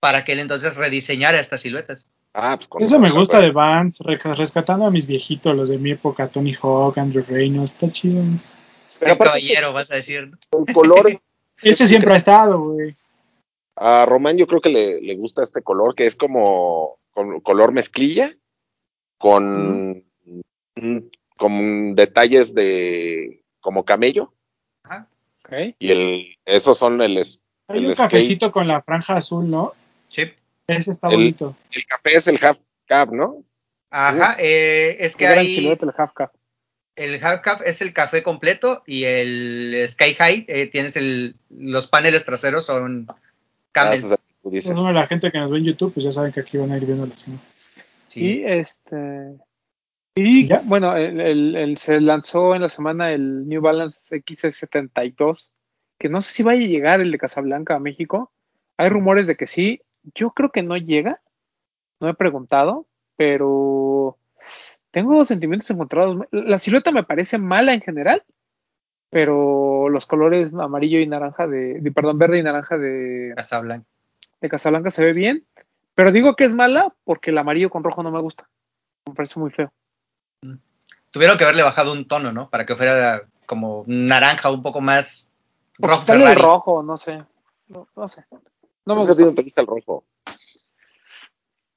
C: para que él entonces rediseñara estas siluetas.
D: Ah, pues con
E: Eso me gusta de Vans, re- rescatando a mis viejitos, los de mi época, Tony Hawk, Andrew Reynolds, está chido.
D: Pero
C: El
D: aparte,
C: caballero, vas a decir. ¿no?
D: con colores. <laughs>
E: Ese siempre ha estado, güey.
D: A Román yo creo que le, le gusta este color, que es como con color mezclilla, con, mm, con detalles de como camello.
C: Ajá.
B: Ok.
D: Y el, esos son el, es-
E: Hay
D: el
E: un
D: skate.
E: cafecito con la franja azul, ¿no?
C: Sí.
E: Ese está
D: El-
E: bonito.
D: El café es el half cap, ¿no?
C: Ajá. eh, es que hay
B: el half cap.
C: El half cap es el café completo y el sky high eh, tienes el los paneles traseros son
D: Ah,
C: Camel.
D: es.
E: Pues, bueno, la gente que nos ve en YouTube, pues ya saben que aquí van a ir viendo las imágenes.
C: Sí.
B: Y este. Y
E: ¿Ya?
B: bueno, el, el- el- se lanzó en la semana el New Balance XC72, que no sé si vaya a llegar el de Casablanca a México. Hay rumores de que sí. Yo creo que no llega. No he preguntado, pero tengo sentimientos encontrados. La silueta me parece mala en general, pero los colores amarillo y naranja de, de- perdón, verde y naranja de,
C: Casablanca.
B: de Casablanca se ve bien, pero digo que es mala porque el amarillo con rojo no me gusta. Me parece muy feo.
C: Tuvieron que haberle bajado un tono, ¿no? Para que fuera como naranja, un poco más rojo
B: quitarle el
C: Ferrari.
B: rojo, no sé. No, no sé. No me
D: Es que a ti no
B: gusta.
D: te gusta el rojo.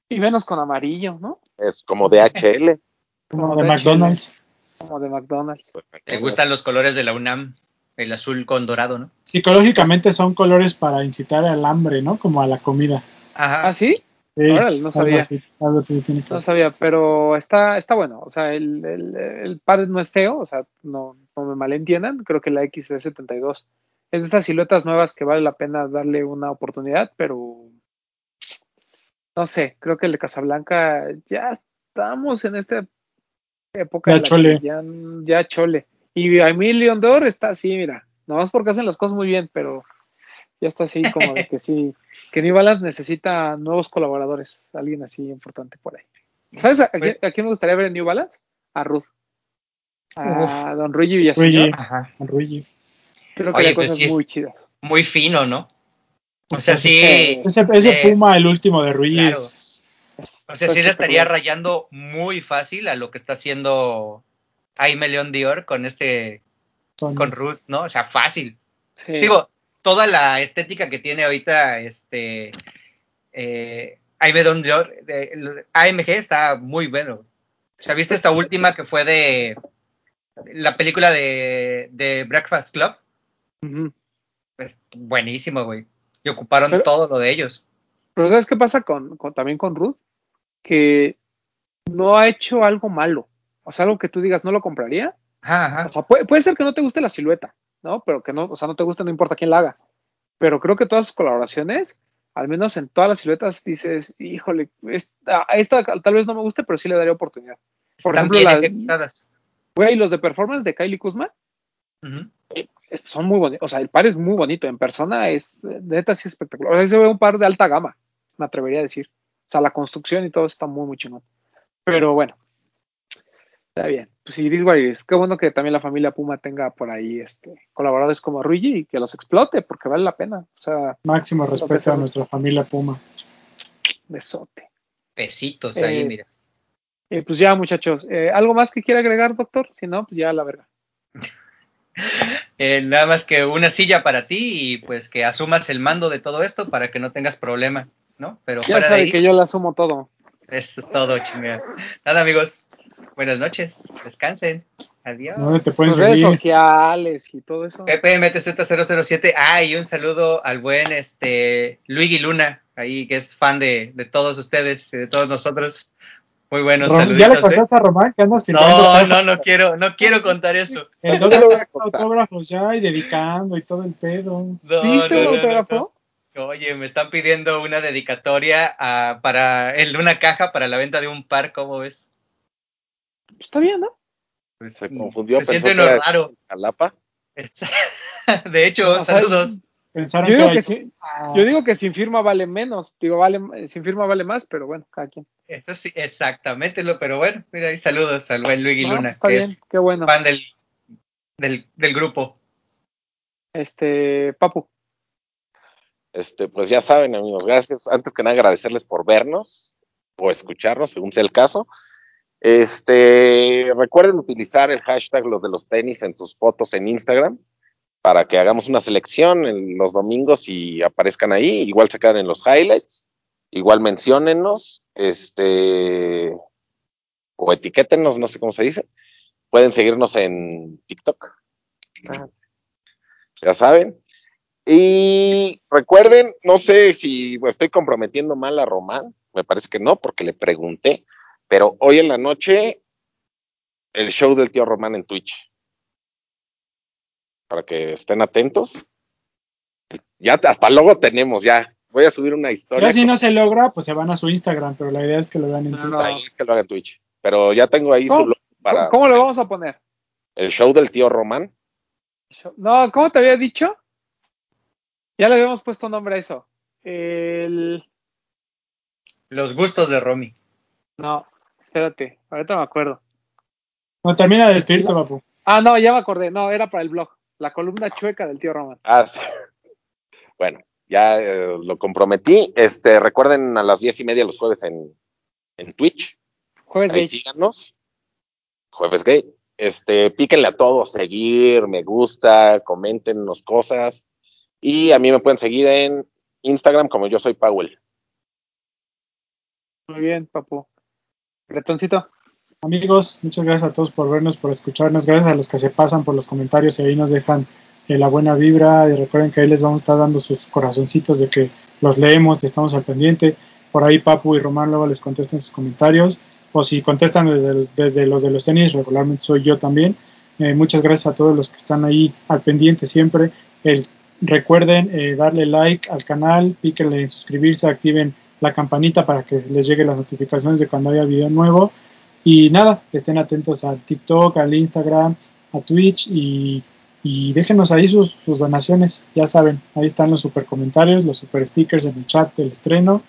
B: Y menos con amarillo, ¿no?
D: Es como DHL. <laughs>
E: Como
B: Como
E: de McDonald's.
B: Como de McDonald's.
C: Te gustan los colores de la UNAM, el azul con dorado, ¿no?
E: Psicológicamente son colores para incitar al hambre, ¿no? Como a la comida.
C: Ajá.
B: ¿Ah, sí?
E: Sí,
B: Órale, no
E: algo
B: sabía.
E: así, algo así tiene que
B: No sabía, pero está, está bueno. O sea, el, el, el par no es feo, o sea, no, no me malentiendan. Creo que la XC72 es de esas siluetas nuevas que vale la pena darle una oportunidad, pero no sé, creo que el de Casablanca ya estamos en esta época
E: Ya
B: en la
E: chole.
B: que ya, ya chole. Y a mí Leon Dor está así, mira, nomás porque hacen las cosas muy bien, pero ya está así como de que sí, que New Balance necesita nuevos colaboradores, alguien así importante por ahí. ¿Sabes a, a quién, a quién me gustaría ver en New Balance? A Ruth. A Don Luigi Villaseñor.
E: Luigi.
C: Ajá.
E: con Luigi.
B: Creo que
C: Oye,
B: hay
C: pues
B: cosas
C: sí es-
B: muy chidas.
C: Muy fino, ¿no? O sea,
E: Pues,
C: sí.
E: Ese, ese
C: eh,
E: Puma, el último de Luigi,
C: claro.
E: es
C: O sea, sí le estaría rayando muy fácil a lo que está haciendo Aime León Dior con este,
E: con-
C: con Ruth, ¿no? O sea, fácil.
B: Sí.
C: Digo, toda la estética que tiene ahorita este eh, Aime León Dior, de- AMG está muy bueno. O sea, ¿viste esta última que fue de la película de, de Breakfast Club?
B: Ujú.
C: Pues buenísimo, güey. Y ocuparon
B: Pero-
C: todo lo de ellos.
B: Pero ¿sabes qué pasa con, con- también con Ruth? Que no ha hecho algo malo. O sea, algo que tú digas, no lo compraría.
C: Ajá, ajá.
B: O sea, puede, puede ser que no te guste la silueta, ¿no? Pero que no, o sea, no te guste, no importa quién la haga. Pero creo que todas sus colaboraciones, al menos en todas las siluetas, dices, híjole, esta, esta tal vez no me guste, pero sí le daría oportunidad. Por
C: Están
B: ejemplo,
C: bien
B: la-
C: ejecutadas.
B: Güey, los de performance de Kylie Kuzma es- son muy bonitos. O sea, el par es muy bonito. En persona es, neta, sí espectacular. O sea, se ve un par de alta gama, me atrevería a decir. O sea, la construcción y todo está muy, muy chingón. Pero bueno, está bien. Pues sí, this what it is. Qué bueno que también la familia Puma tenga por ahí este, colaboradores como Ruigi y que los explote, porque vale la pena. O sea,
E: máximo respeto a nuestra familia Puma.
B: besote.
C: Pesitos ahí,
B: Eh,
C: mira.
B: Eh, pues ya, muchachos. Eh, ¿Algo más que quiera agregar, doctor? Si no, pues ya la verga. <laughs>
C: Eh, nada más que una silla para ti y pues que asumas el mando de todo esto para que no tengas problema, ¿no? Pero
B: Ya
C: fuera de
B: sabe
C: ahí,
B: que yo le asumo todo.
C: esto es todo, chingada. Nada, amigos. Buenas noches. Descansen. Adiós.
E: ¿Dónde te pueden
B: Sus redes sociales y todo eso.
C: PPMTZ007. Ah, y un saludo al buen este Luigi Luna, ahí que es fan de, de todos ustedes y de todos nosotros. Muy buenos
E: Rom-
C: saluditos.
E: ¿Ya le
C: ¿eh?
E: contaste a Román que andas?
C: No, no, no quiero, no quiero contar eso.
E: El saca
D: contar.
E: autógrafos ya y dedicando y todo el pedo.
C: No,
B: ¿Viste
C: no, no,
B: autógrafo?
C: No. Oye, me están pidiendo una dedicatoria a- para en una caja para la venta de un par, ¿cómo ves?
B: Está bien, ¿no?
C: Pues,
D: Se
C: mm,
D: confundió.
C: Se siente
D: era
C: raro.
D: Jalapa. <laughs>
C: De hecho, saludos.
B: Yo digo
E: que,
B: sí.
E: Ah,
B: Yo digo que sin firma vale menos. Digo, vale, sin firma vale más, pero bueno, cada quien.
C: Eso sí, exactamente, lo, pero bueno, mira ahí saludos al buen Luigi
B: No,
C: Luna,
B: está
C: que
B: bien,
C: es
B: qué bueno.
C: fan del, del, del grupo.
B: Este, Papu.
D: Este, pues ya saben, amigos, gracias. Antes que nada, agradecerles por vernos o escucharnos, según sea el caso. Este, recuerden utilizar el hashtag los de los tenis en sus fotos en Instagram para que hagamos una selección en los domingos y aparezcan ahí. Igual se quedan en los highlights. Igual menciónennos, este, o etiquétenos, no sé cómo se dice. Pueden seguirnos en TikTok. Ya saben. Y recuerden, no sé si estoy comprometiendo mal a Román, me parece que no, porque le pregunté, pero hoy en la noche el show del tío Román en Twitch. Para que estén atentos. Ya hasta luego tenemos, ya. Voy a subir una historia.
E: ya si no se logra, pues se van a su Instagram, pero la idea es que lo vean en
B: No,
E: Twitter.
B: no.
D: Ahí es que lo haga en Twitch. Pero ya tengo ahí su
B: ¿Cómo?
D: logo para
B: ¿Cómo le vamos a poner?
D: el show del tío Román.
B: No, ¿cómo te había dicho? Ya le habíamos puesto nombre a eso. El.
C: Los gustos de Romy.
B: No, espérate, ahorita me acuerdo.
E: No, termina de despedirte, papu.
B: Ah, no, ya me acordé. No, era para el blog. La columna chueca del tío Román.
D: Ah, sí. Bueno, ya eh, lo comprometí. Este, recuerden a las diez y media los jueves en, en Twitch.
B: Jueves
D: Ahí
B: gay.
D: síganos. Jueves Gay. Este, píquenle a todos, seguir, me gusta, coméntenos cosas. Y a mí me pueden seguir en Instagram como yo soy Powell.
B: Muy bien, papu. Bretoncito.
E: Amigos, muchas gracias a todos por vernos, por escucharnos. Gracias a los que se pasan por los comentarios y ahí nos dejan eh, la buena vibra. Y recuerden que ahí les vamos a estar dando sus corazoncitos de que los leemos y estamos al pendiente. Por ahí Papu y Román luego les contestan sus comentarios. O si contestan desde los, desde los de los tenis, regularmente soy yo también. Eh, muchas gracias a todos los que están ahí al pendiente siempre. El- recuerden eh, darle like al canal, píquenle en suscribirse, activen la campanita para que les llegue las notificaciones de cuando haya video nuevo. Y nada, estén atentos al TikTok, al Instagram, a Twitch y, y déjenos ahí sus, sus donaciones. Ya saben, ahí están los super comentarios, los super stickers en el chat del estreno.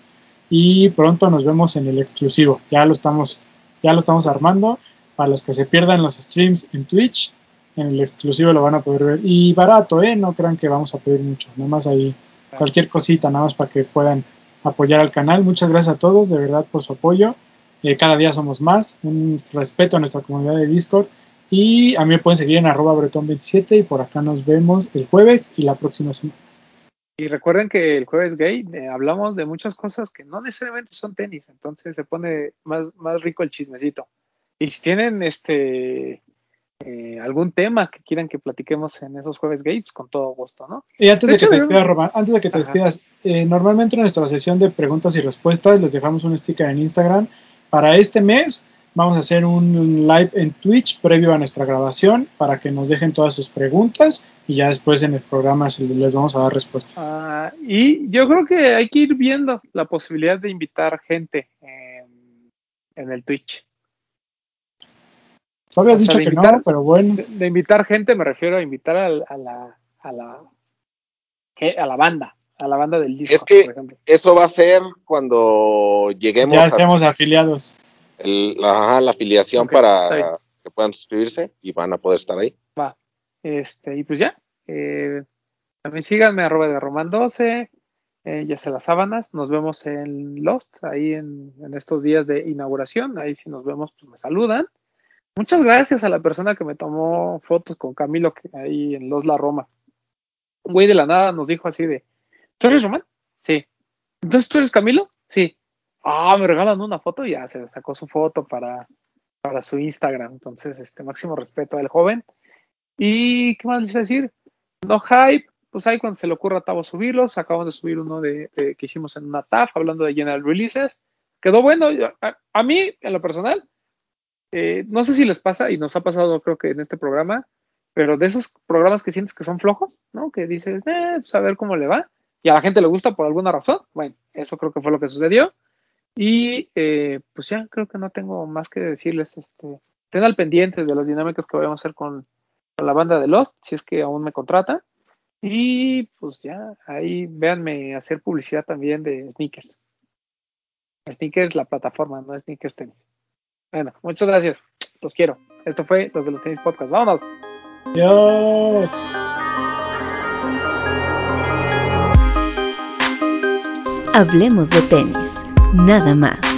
E: Y pronto nos vemos en el exclusivo. Ya lo estamos, ya lo estamos armando. Para los que se pierdan los streams en Twitch, en el exclusivo lo van a poder ver. Y barato, ¿eh? No crean que vamos a pedir mucho. Nada más ahí cualquier cosita, nada más para que puedan apoyar al canal. Muchas gracias a todos, de verdad, por su apoyo. Eh, cada día somos más. Un respeto a nuestra comunidad de Discord. Y a mí me pueden seguir en arroba bretón27 y por acá nos vemos el jueves y la próxima semana.
B: Y recuerden que el jueves gay eh, hablamos de muchas cosas que no necesariamente son tenis, entonces se pone más, más rico el chismecito. Y si tienen este eh, algún tema que quieran que platiquemos en esos jueves gay, pues con todo gusto, ¿no?
E: Y antes
B: De
E: de, que
B: hecho,
E: te despidas, Román, antes de que te
B: Ajá.
E: despidas, eh, normalmente en nuestra sesión de preguntas y respuestas les dejamos un sticker en Instagram. Para este mes vamos a hacer un live en Twitch previo a nuestra grabación para que nos dejen todas sus preguntas y ya después en el programa les vamos a dar respuestas.
B: Ah, y yo creo que hay que ir viendo la posibilidad de invitar gente en, en el Twitch.
E: Tú habías
B: o sea,
E: dicho
B: de
E: que
B: invitar-
E: no, pero bueno.
B: De, de invitar gente me refiero a invitar al- a, la a la ¿qué? a la banda, a la banda del disco,
D: Es que-
B: por ejemplo.
D: Eso va a ser cuando lleguemos
E: Ya
D: a
E: seamos afiliados.
D: el- ajá, la afiliación para que puedan suscribirse y van a poder estar ahí.
B: Este, y pues ya. eh, también síganme, arroba de Román 12, eh, ya sé las sábanas. Nos vemos en Lost, ahí en, en estos días de inauguración. Ahí si nos vemos, pues me saludan. Muchas gracias a la persona que me tomó fotos con Camilo ahí en Los La Roma. Un güey de la nada nos dijo así de, ¿tú eres Román? Sí. ¿Entonces tú eres Camilo? Sí. Ah, me regalan una foto y ya se sacó su foto para, para su Instagram. Entonces, este máximo respeto al joven. ¿Y qué más les iba a decir? No hype, pues ahí cuando se le ocurra a Tavo subirlos. Acabamos de subir uno de, de- que hicimos en una TAF hablando de General Releases. Quedó bueno. A mí, en lo personal, eh, no sé si les pasa, y nos ha pasado creo que en este programa, pero de esos programas que sientes que son flojos, ¿no? Que dices, eh, pues a ver cómo le va. y a la gente le gusta por alguna razón. Bueno, eso creo que fue lo que sucedió. Y eh, pues ya creo que no tengo más que decirles. Este, estén al pendiente de las dinámicas que vamos a hacer con, la banda de Lost, si es que aún me contratan. Y pues ya, ahí véanme hacer publicidad también de sneakers. Sneakers, la plataforma, no sneakers tenis. Bueno, muchas gracias. Los quiero. Esto fue Los de los Tenis Podcast. Vámonos.
E: Adiós.
A: Hablemos de tenis, nada más.